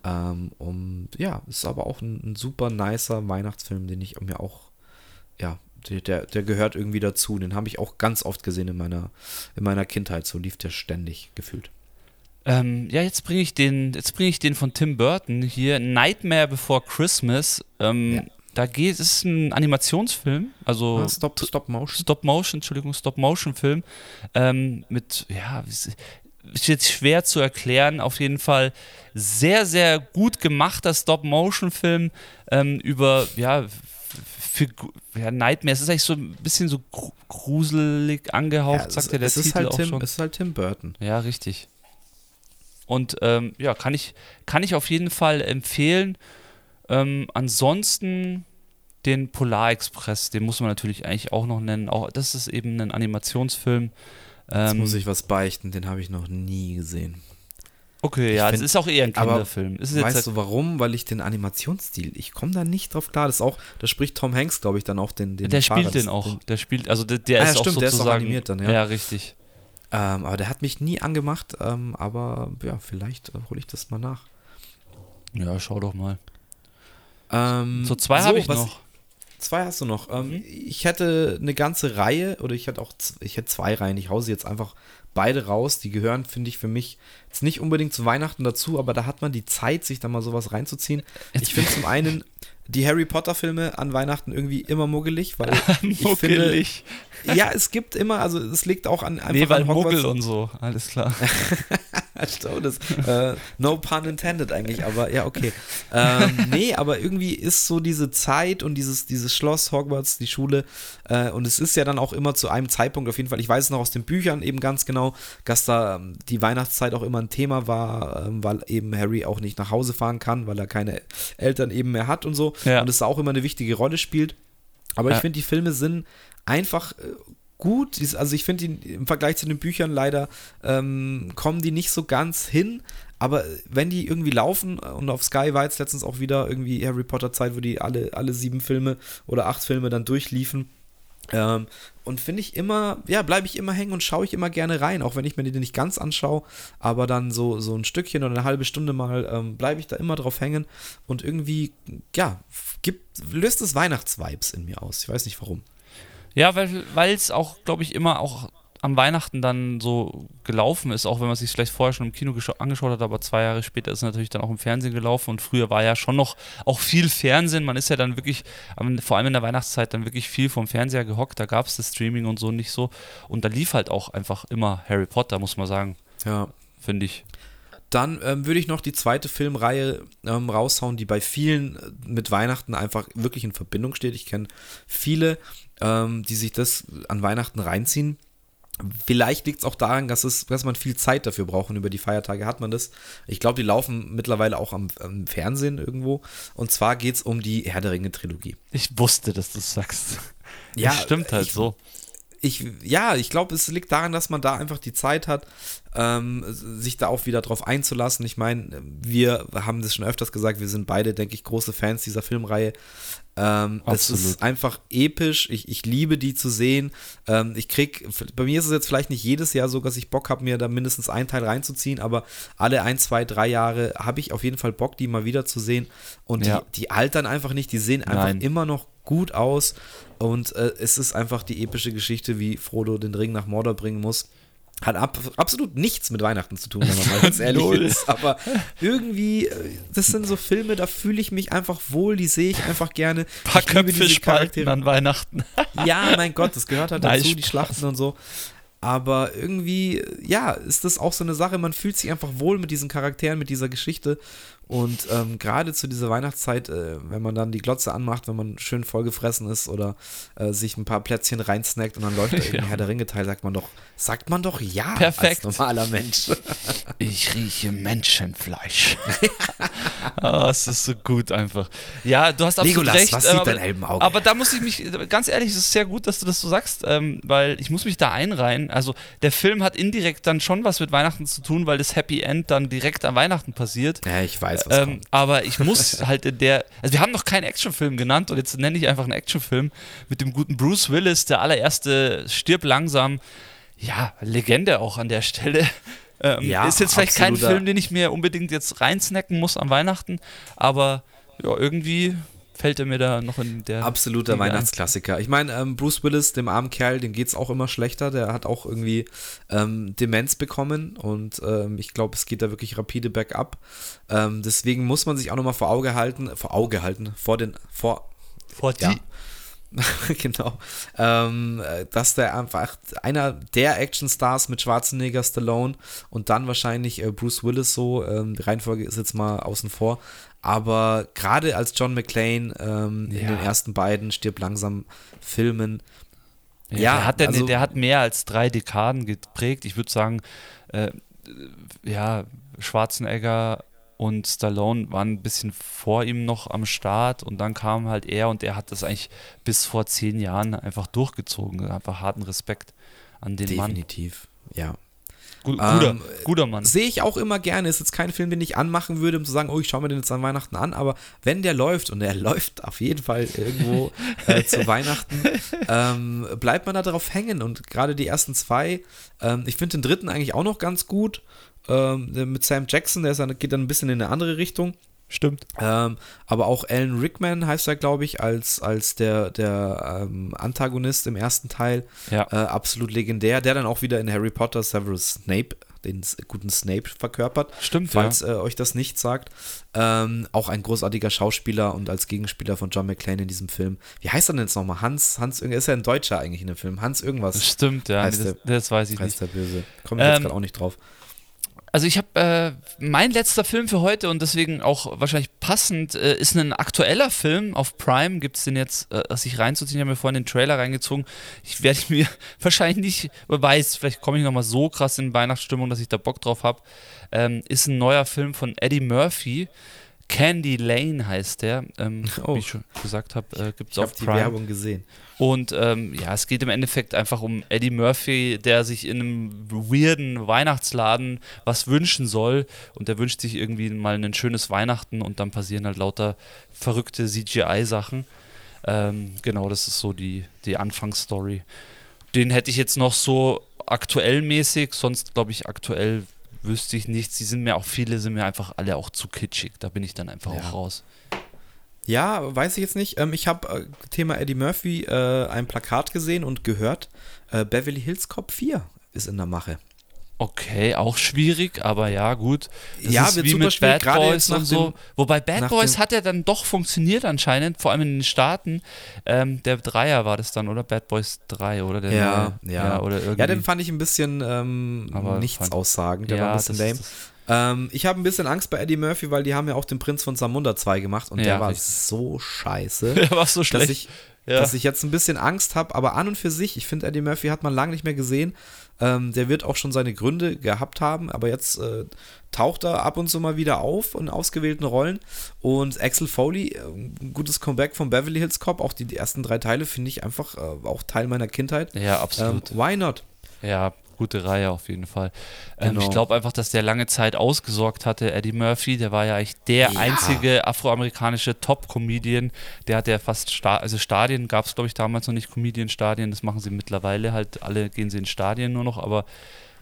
Ähm, und ja, ist aber auch ein, ein super nicer Weihnachtsfilm, den ich mir auch ja, der, der gehört irgendwie dazu. Den habe ich auch ganz oft gesehen in meiner, in meiner Kindheit. So lief der ständig gefühlt. Ähm, ja, jetzt bringe ich den, jetzt bringe ich den von Tim Burton hier, Nightmare Before Christmas. Ähm, ja. Da geht es ist ein Animationsfilm, also ah, Stop, Stop Motion. Stop Motion, Entschuldigung, Stop Motion Film ähm, mit ja, ist jetzt schwer zu erklären. Auf jeden Fall sehr, sehr gut gemachter Stop Motion Film ähm, über ja für ja, Nightmare. Es ist eigentlich so ein bisschen so gruselig angehaucht, ja, sagt ja der Titel halt auch Tim, schon. Es ist halt Tim Burton. Ja, richtig. Und ähm, ja, kann ich, kann ich auf jeden Fall empfehlen. Ähm, ansonsten den Polar Express, den muss man natürlich eigentlich auch noch nennen. Auch, das ist eben ein Animationsfilm. Jetzt ähm, muss ich was beichten, den habe ich noch nie gesehen. Okay, ja, es ist auch eher ein Kinderfilm. weißt halt du warum? Weil ich den Animationsstil, ich komme da nicht drauf klar. Das ist auch, da spricht Tom Hanks, glaube ich, dann auch den, den Der Fahrer, spielt den auch. Der spielt, also der, der ah, ist ja, stimmt, auch sozusagen, der ist auch animiert dann, ja. Ja, richtig. Ähm, aber der hat mich nie angemacht, ähm, aber ja, vielleicht äh, hole ich das mal nach. Ja, schau doch mal. Ähm, so zwei so, habe ich noch. Zwei hast du noch. Ähm, mhm. Ich hätte eine ganze Reihe oder ich hätte auch ich hätte zwei Reihen. Ich hause jetzt einfach beide raus. Die gehören, finde ich, für mich jetzt nicht unbedingt zu Weihnachten dazu, aber da hat man die Zeit, sich da mal sowas reinzuziehen. Ich finde zum einen die Harry Potter Filme an Weihnachten irgendwie immer muggelig, weil ich muggelig. finde, ja, es gibt immer, also es liegt auch an einfach nee, weil an Muggel und so, alles klar. das, äh, no pun intended eigentlich, aber ja, okay. Ähm, nee, aber irgendwie ist so diese Zeit und dieses, dieses Schloss, Hogwarts, die Schule, äh, und es ist ja dann auch immer zu einem Zeitpunkt, auf jeden Fall, ich weiß es noch aus den Büchern eben ganz genau, dass da ähm, die Weihnachtszeit auch immer ein Thema war, ähm, weil eben Harry auch nicht nach Hause fahren kann, weil er keine Eltern eben mehr hat und so. Ja. Und es auch immer eine wichtige Rolle spielt. Aber ja. ich finde, die Filme sind einfach äh, gut. Also ich finde im Vergleich zu den Büchern leider ähm, kommen die nicht so ganz hin. Aber wenn die irgendwie laufen, und auf Sky war jetzt letztens auch wieder irgendwie Harry Potter Zeit, wo die alle, alle sieben Filme oder acht Filme dann durchliefen. Ähm, und finde ich immer, ja, bleibe ich immer hängen und schaue ich immer gerne rein, auch wenn ich mir die nicht ganz anschaue, aber dann so, so ein Stückchen oder eine halbe Stunde mal ähm, bleibe ich da immer drauf hängen und irgendwie, ja, gibt, löst es Weihnachtsvibes in mir aus. Ich weiß nicht warum. Ja, weil es auch, glaube ich, immer auch am Weihnachten dann so gelaufen ist, auch wenn man sich vielleicht vorher schon im Kino angeschaut hat, aber zwei Jahre später ist es natürlich dann auch im Fernsehen gelaufen und früher war ja schon noch auch viel Fernsehen. Man ist ja dann wirklich, vor allem in der Weihnachtszeit, dann wirklich viel vom Fernseher gehockt. Da gab es das Streaming und so nicht so. Und da lief halt auch einfach immer Harry Potter, muss man sagen. Ja. Finde ich. Dann ähm, würde ich noch die zweite Filmreihe ähm, raushauen, die bei vielen äh, mit Weihnachten einfach wirklich in Verbindung steht. Ich kenne viele, ähm, die sich das an Weihnachten reinziehen. Vielleicht liegt es auch daran, dass, es, dass man viel Zeit dafür braucht und über die Feiertage hat man das. Ich glaube, die laufen mittlerweile auch am, am Fernsehen irgendwo. Und zwar geht es um die Herr der Ringe-Trilogie. Ich wusste, dass du es sagst. Ja, das stimmt halt ich, so ich, ja, ich glaube, es liegt daran, dass man da einfach die Zeit hat, ähm, sich da auch wieder drauf einzulassen. Ich meine, wir haben das schon öfters gesagt, wir sind beide, denke ich, große Fans dieser Filmreihe. Ähm, es ist einfach episch. Ich, ich liebe die zu sehen. Ähm, ich krieg, bei mir ist es jetzt vielleicht nicht jedes Jahr so, dass ich Bock habe, mir da mindestens einen Teil reinzuziehen, aber alle ein, zwei, drei Jahre habe ich auf jeden Fall Bock, die mal wieder zu sehen. Und ja. die, die altern einfach nicht, die sehen einfach Nein. immer noch gut aus. Und äh, es ist einfach die epische Geschichte, wie Frodo den Ring nach Mordor bringen muss. Hat ab, absolut nichts mit Weihnachten zu tun, wenn man mal ganz ehrlich ist. Aber irgendwie, äh, das sind so Filme, da fühle ich mich einfach wohl, die sehe ich einfach gerne. Paar Ich liebe Köpfe spalten an Weihnachten. Ja, mein Gott, das gehört halt Nein, dazu, die. Schlachten und so. Aber irgendwie, ja, ist das auch so eine Sache, man fühlt sich einfach wohl mit diesen Charakteren, mit dieser Geschichte. Und ähm, gerade zu dieser Weihnachtszeit, äh, wenn man dann die Glotze anmacht, wenn man schön vollgefressen ist oder äh, sich ein paar Plätzchen reinsnackt und dann läuft da irgendwie Ja. Herr der Ringe-Teil, sagt man doch, sagt man doch ja Perfekt. als normaler Mensch. Ich rieche Menschenfleisch. Ah, es ist so gut einfach. Ja, du hast absolut Legolas, recht. was sieht aber, dein Elbenauge? aber da muss ich mich, ganz ehrlich, es ist sehr gut, dass du das so sagst, ähm, weil ich muss mich da einreihen. Also der Film hat indirekt dann schon was mit Weihnachten zu tun, weil das Happy End dann direkt an Weihnachten passiert. Ja, ich weiß, Ähm, aber ich muss halt in der, also wir haben noch keinen Actionfilm genannt und jetzt nenne ich einfach einen Actionfilm mit dem guten Bruce Willis, der allererste stirb langsam. Ja, Legende auch an der Stelle. Ähm, Ja, ist jetzt vielleicht kein absoluter- Film, den ich mir unbedingt jetzt reinsnacken muss an Weihnachten, aber ja, irgendwie fällt er mir da noch in der. Absoluter Liga ein. Weihnachtsklassiker. Ich meine, ähm, Bruce Willis, dem armen Kerl, dem geht es auch immer schlechter. Der hat auch irgendwie ähm, Demenz bekommen und ähm, ich glaube, es geht da wirklich rapide bergab. Ähm, deswegen muss man sich auch nochmal vor Auge halten, vor Auge halten, vor den, vor, Vor ja. genau. Ähm, äh, dass der einfach einer der Actionstars mit Schwarzenegger, Stallone und dann wahrscheinlich äh, Bruce Willis so, ähm, die Reihenfolge ist jetzt mal außen vor. Aber gerade als John McClane ähm, in Ja. den ersten beiden stirb langsam Filmen. Ja, Ja, der, hat der, also- der hat mehr als drei Dekaden geprägt. Ich würde sagen, äh, ja, Schwarzenegger und Stallone waren ein bisschen vor ihm noch am Start und dann kam halt er und er hat das eigentlich bis vor zehn Jahren einfach durchgezogen. Einfach harten Respekt an den Definitiv. Ja. Mann. Gu guter, Ähm, guter Mann. Sehe ich auch immer gerne. Ist jetzt kein Film, den ich anmachen würde, um zu sagen, oh, ich schaue mir den jetzt an Weihnachten an. Aber wenn der läuft, und der läuft auf jeden Fall irgendwo äh, zu Weihnachten, ähm, bleibt man da drauf hängen. Und gerade die ersten zwei, ähm, ich finde den dritten eigentlich auch noch ganz gut. Ähm, mit Sam Jackson, der ist dann, geht dann ein bisschen in eine andere Richtung. Stimmt. Ähm, aber auch Alan Rickman heißt er, glaube ich, als, als der, der ähm, Antagonist im ersten Teil. Ja. Äh, absolut legendär. Der dann auch wieder in Harry Potter Severus Snape, den guten Snape, verkörpert. Stimmt, Falls ja. äh, euch das nicht sagt. Ähm, auch ein großartiger Schauspieler und als Gegenspieler von John McClane in diesem Film. Wie heißt er denn jetzt nochmal? Hans, Hans, ist ja ein Deutscher eigentlich in dem Film. Hans irgendwas Stimmt, ja. heißt Das, das weiß ich nicht. heißt der Böse. Komme ich jetzt Ähm, gerade auch nicht drauf. Also ich habe äh, mein letzter Film für heute und deswegen auch wahrscheinlich passend äh, ist ein aktueller Film auf Prime. Gibt es den jetzt, äh, sich reinzuziehen? Ich habe mir vorhin den Trailer reingezogen. Ich werde mir wahrscheinlich weiß, vielleicht komme ich nochmal so krass in Weihnachtsstimmung, dass ich da Bock drauf habe. Ähm, ist ein neuer Film von Eddie Murphy. Candy Lane heißt der. Ähm, Oh. Wie ich schon gesagt habe, äh, gibt es Ich habe auf die Prime. Werbung gesehen. Und ähm, ja, es geht im Endeffekt einfach um Eddie Murphy, der sich in einem weirden Weihnachtsladen was wünschen soll. Und der wünscht sich irgendwie mal ein schönes Weihnachten und dann passieren halt lauter verrückte CGI-Sachen. Ähm, genau, das ist so die, die Anfangsstory. Den hätte ich jetzt noch so aktuell mäßig, sonst glaube ich aktuell wüsste ich nichts. Die sind mir auch viele, sind mir einfach alle auch zu kitschig. Da bin ich dann einfach Ja. auch raus. Ja, weiß ich jetzt nicht. Ähm, ich habe äh, Thema Eddie Murphy äh, ein Plakat gesehen und gehört. Äh, Beverly Hills Cop 4 ist in der Mache. Okay, auch schwierig, aber ja, gut. Das Ja, ist wie mit Bad Boys und so. dem- Wobei Bad Boys hat ja dann doch funktioniert anscheinend, vor allem in den Staaten. Ähm, der Dreier war das dann, oder? Bad Boys 3, oder? Der Ja, neue. ja. oder irgendwie. Ja, den fand ich ein bisschen ähm, nichts aussagend. Der ja, war ein bisschen lame. Ähm, ich habe ein bisschen Angst bei Eddie Murphy, weil die haben ja auch den Prinz von Zamunda 2 gemacht und Ja, der war richtig. so scheiße, Der war so dass schlecht. ich, ja. dass ich jetzt ein bisschen Angst habe. Aber an und für sich, ich finde, Eddie Murphy hat man lange nicht mehr gesehen. Ähm, der wird auch schon seine Gründe gehabt haben, aber jetzt äh, taucht er ab und zu mal wieder auf in ausgewählten Rollen. Und Axel Foley, äh, ein gutes Comeback von Beverly Hills Cop, auch die, die ersten drei Teile finde ich einfach äh, auch Teil meiner Kindheit. ja, Ähm, absolut. why not? Ja, gute Reihe auf jeden Fall. Ähm, Genau. Ich glaube einfach, dass der lange Zeit ausgesorgt hatte, Eddie Murphy. Der war ja eigentlich der Ja. einzige afroamerikanische Top-Comedian. Der hat ja fast, Sta also Stadien gab es, glaube ich, damals noch nicht Comedian-Stadien. Das machen sie mittlerweile halt. Alle gehen sie in Stadien nur noch, aber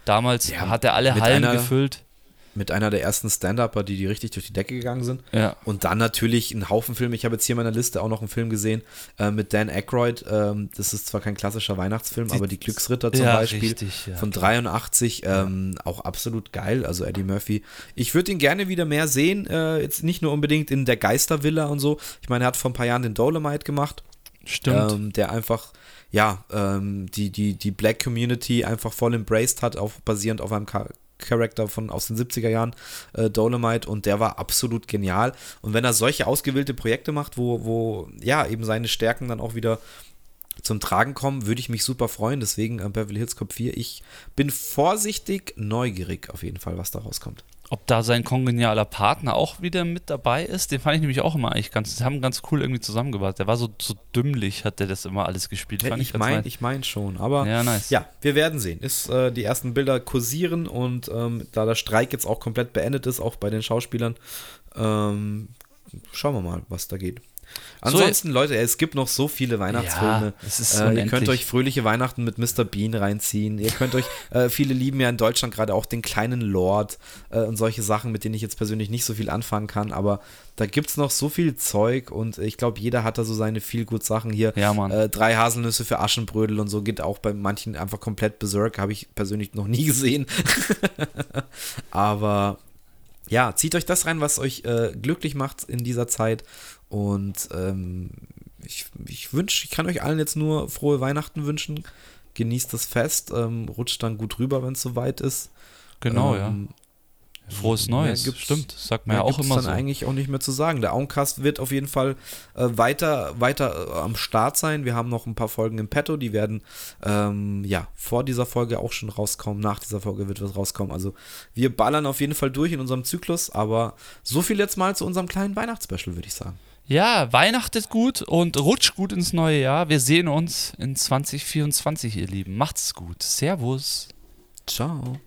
damals Ja, hat er alle Hallen einer- gefüllt. Mit einer der ersten Stand-Upper, die, die richtig durch die Decke gegangen sind. Ja. Und dann natürlich ein Haufen Filme. Ich habe jetzt hier in meiner Liste auch noch einen Film gesehen äh, mit Dan Aykroyd. Ähm, das ist zwar kein klassischer Weihnachtsfilm, Die- aber Die Glücksritter zum Ja, Beispiel richtig, ja, von klar. 83. Ähm, Auch absolut geil. Also Eddie Murphy. Ich würde ihn gerne wieder mehr sehen. Äh, jetzt nicht nur unbedingt in der Geistervilla und so. Ich meine, er hat vor ein paar Jahren den Dolomite gemacht Stimmt. ähm, der einfach, ja, ähm, die, die, die Black Community einfach voll embraced hat, auch basierend auf einem Cha- Charakter von aus den 70er Jahren, äh, Dolomite, und der war absolut genial. Und wenn er solche ausgewählte Projekte macht, wo, wo ja eben seine Stärken dann auch wieder zum Tragen kommen, würde ich mich super freuen. Deswegen äh, Beverly Hills Cop 4. Ich bin vorsichtig neugierig auf jeden Fall, was da rauskommt. Ob da sein kongenialer Partner auch wieder mit dabei ist, den fand ich nämlich auch immer eigentlich ganz, die haben ganz cool irgendwie zusammengebracht. Der war so, so dümmlich, hat der das immer alles gespielt. Ja, fand ich meine ich mein schon, aber Ja, nice. Ja, wir werden sehen. Ist äh, die ersten Bilder kursieren und ähm, da der Streik jetzt auch komplett beendet ist, auch bei den Schauspielern, ähm, schauen wir mal, was da geht. Ansonsten, Leute, es gibt noch so viele Weihnachtsfilme. Ja, äh, ihr könnt euch fröhliche Weihnachten mit Mr. Bean reinziehen. Ihr könnt euch, äh, viele lieben ja in Deutschland gerade auch den kleinen Lord äh, und solche Sachen, mit denen ich jetzt persönlich nicht so viel anfangen kann. Aber da gibt es noch so viel Zeug und ich glaube, jeder hat da so seine viel gut Sachen hier. Ja, Mann. Äh, drei Haselnüsse für Aschenbrödel und so geht auch bei manchen einfach komplett berserk. Habe ich persönlich noch nie gesehen. Aber ja, zieht euch das rein, was euch äh, glücklich macht in dieser Zeit. Und ähm, ich, ich wünsche, ich kann euch allen jetzt nur frohe Weihnachten wünschen. Genießt das Fest, ähm, rutscht dann gut rüber, wenn es soweit ist. Genau, Ähm, ja. Frohes Neues. gibt's- Stimmt, sagt man ja auch immer dann so. eigentlich auch nicht mehr zu sagen. Der Auncast wird auf jeden Fall äh, weiter, weiter äh, am Start sein. Wir haben noch ein paar Folgen im Petto, die werden ähm, ja vor dieser Folge auch schon rauskommen. Nach dieser Folge wird was rauskommen. Also wir ballern auf jeden Fall durch in unserem Zyklus, aber so viel jetzt mal zu unserem kleinen Weihnachtsspecial, würde ich sagen. Ja, Weihnachtet gut und rutscht gut ins neue Jahr. Wir sehen uns in 2024, ihr Lieben. Macht's gut. Servus. Ciao.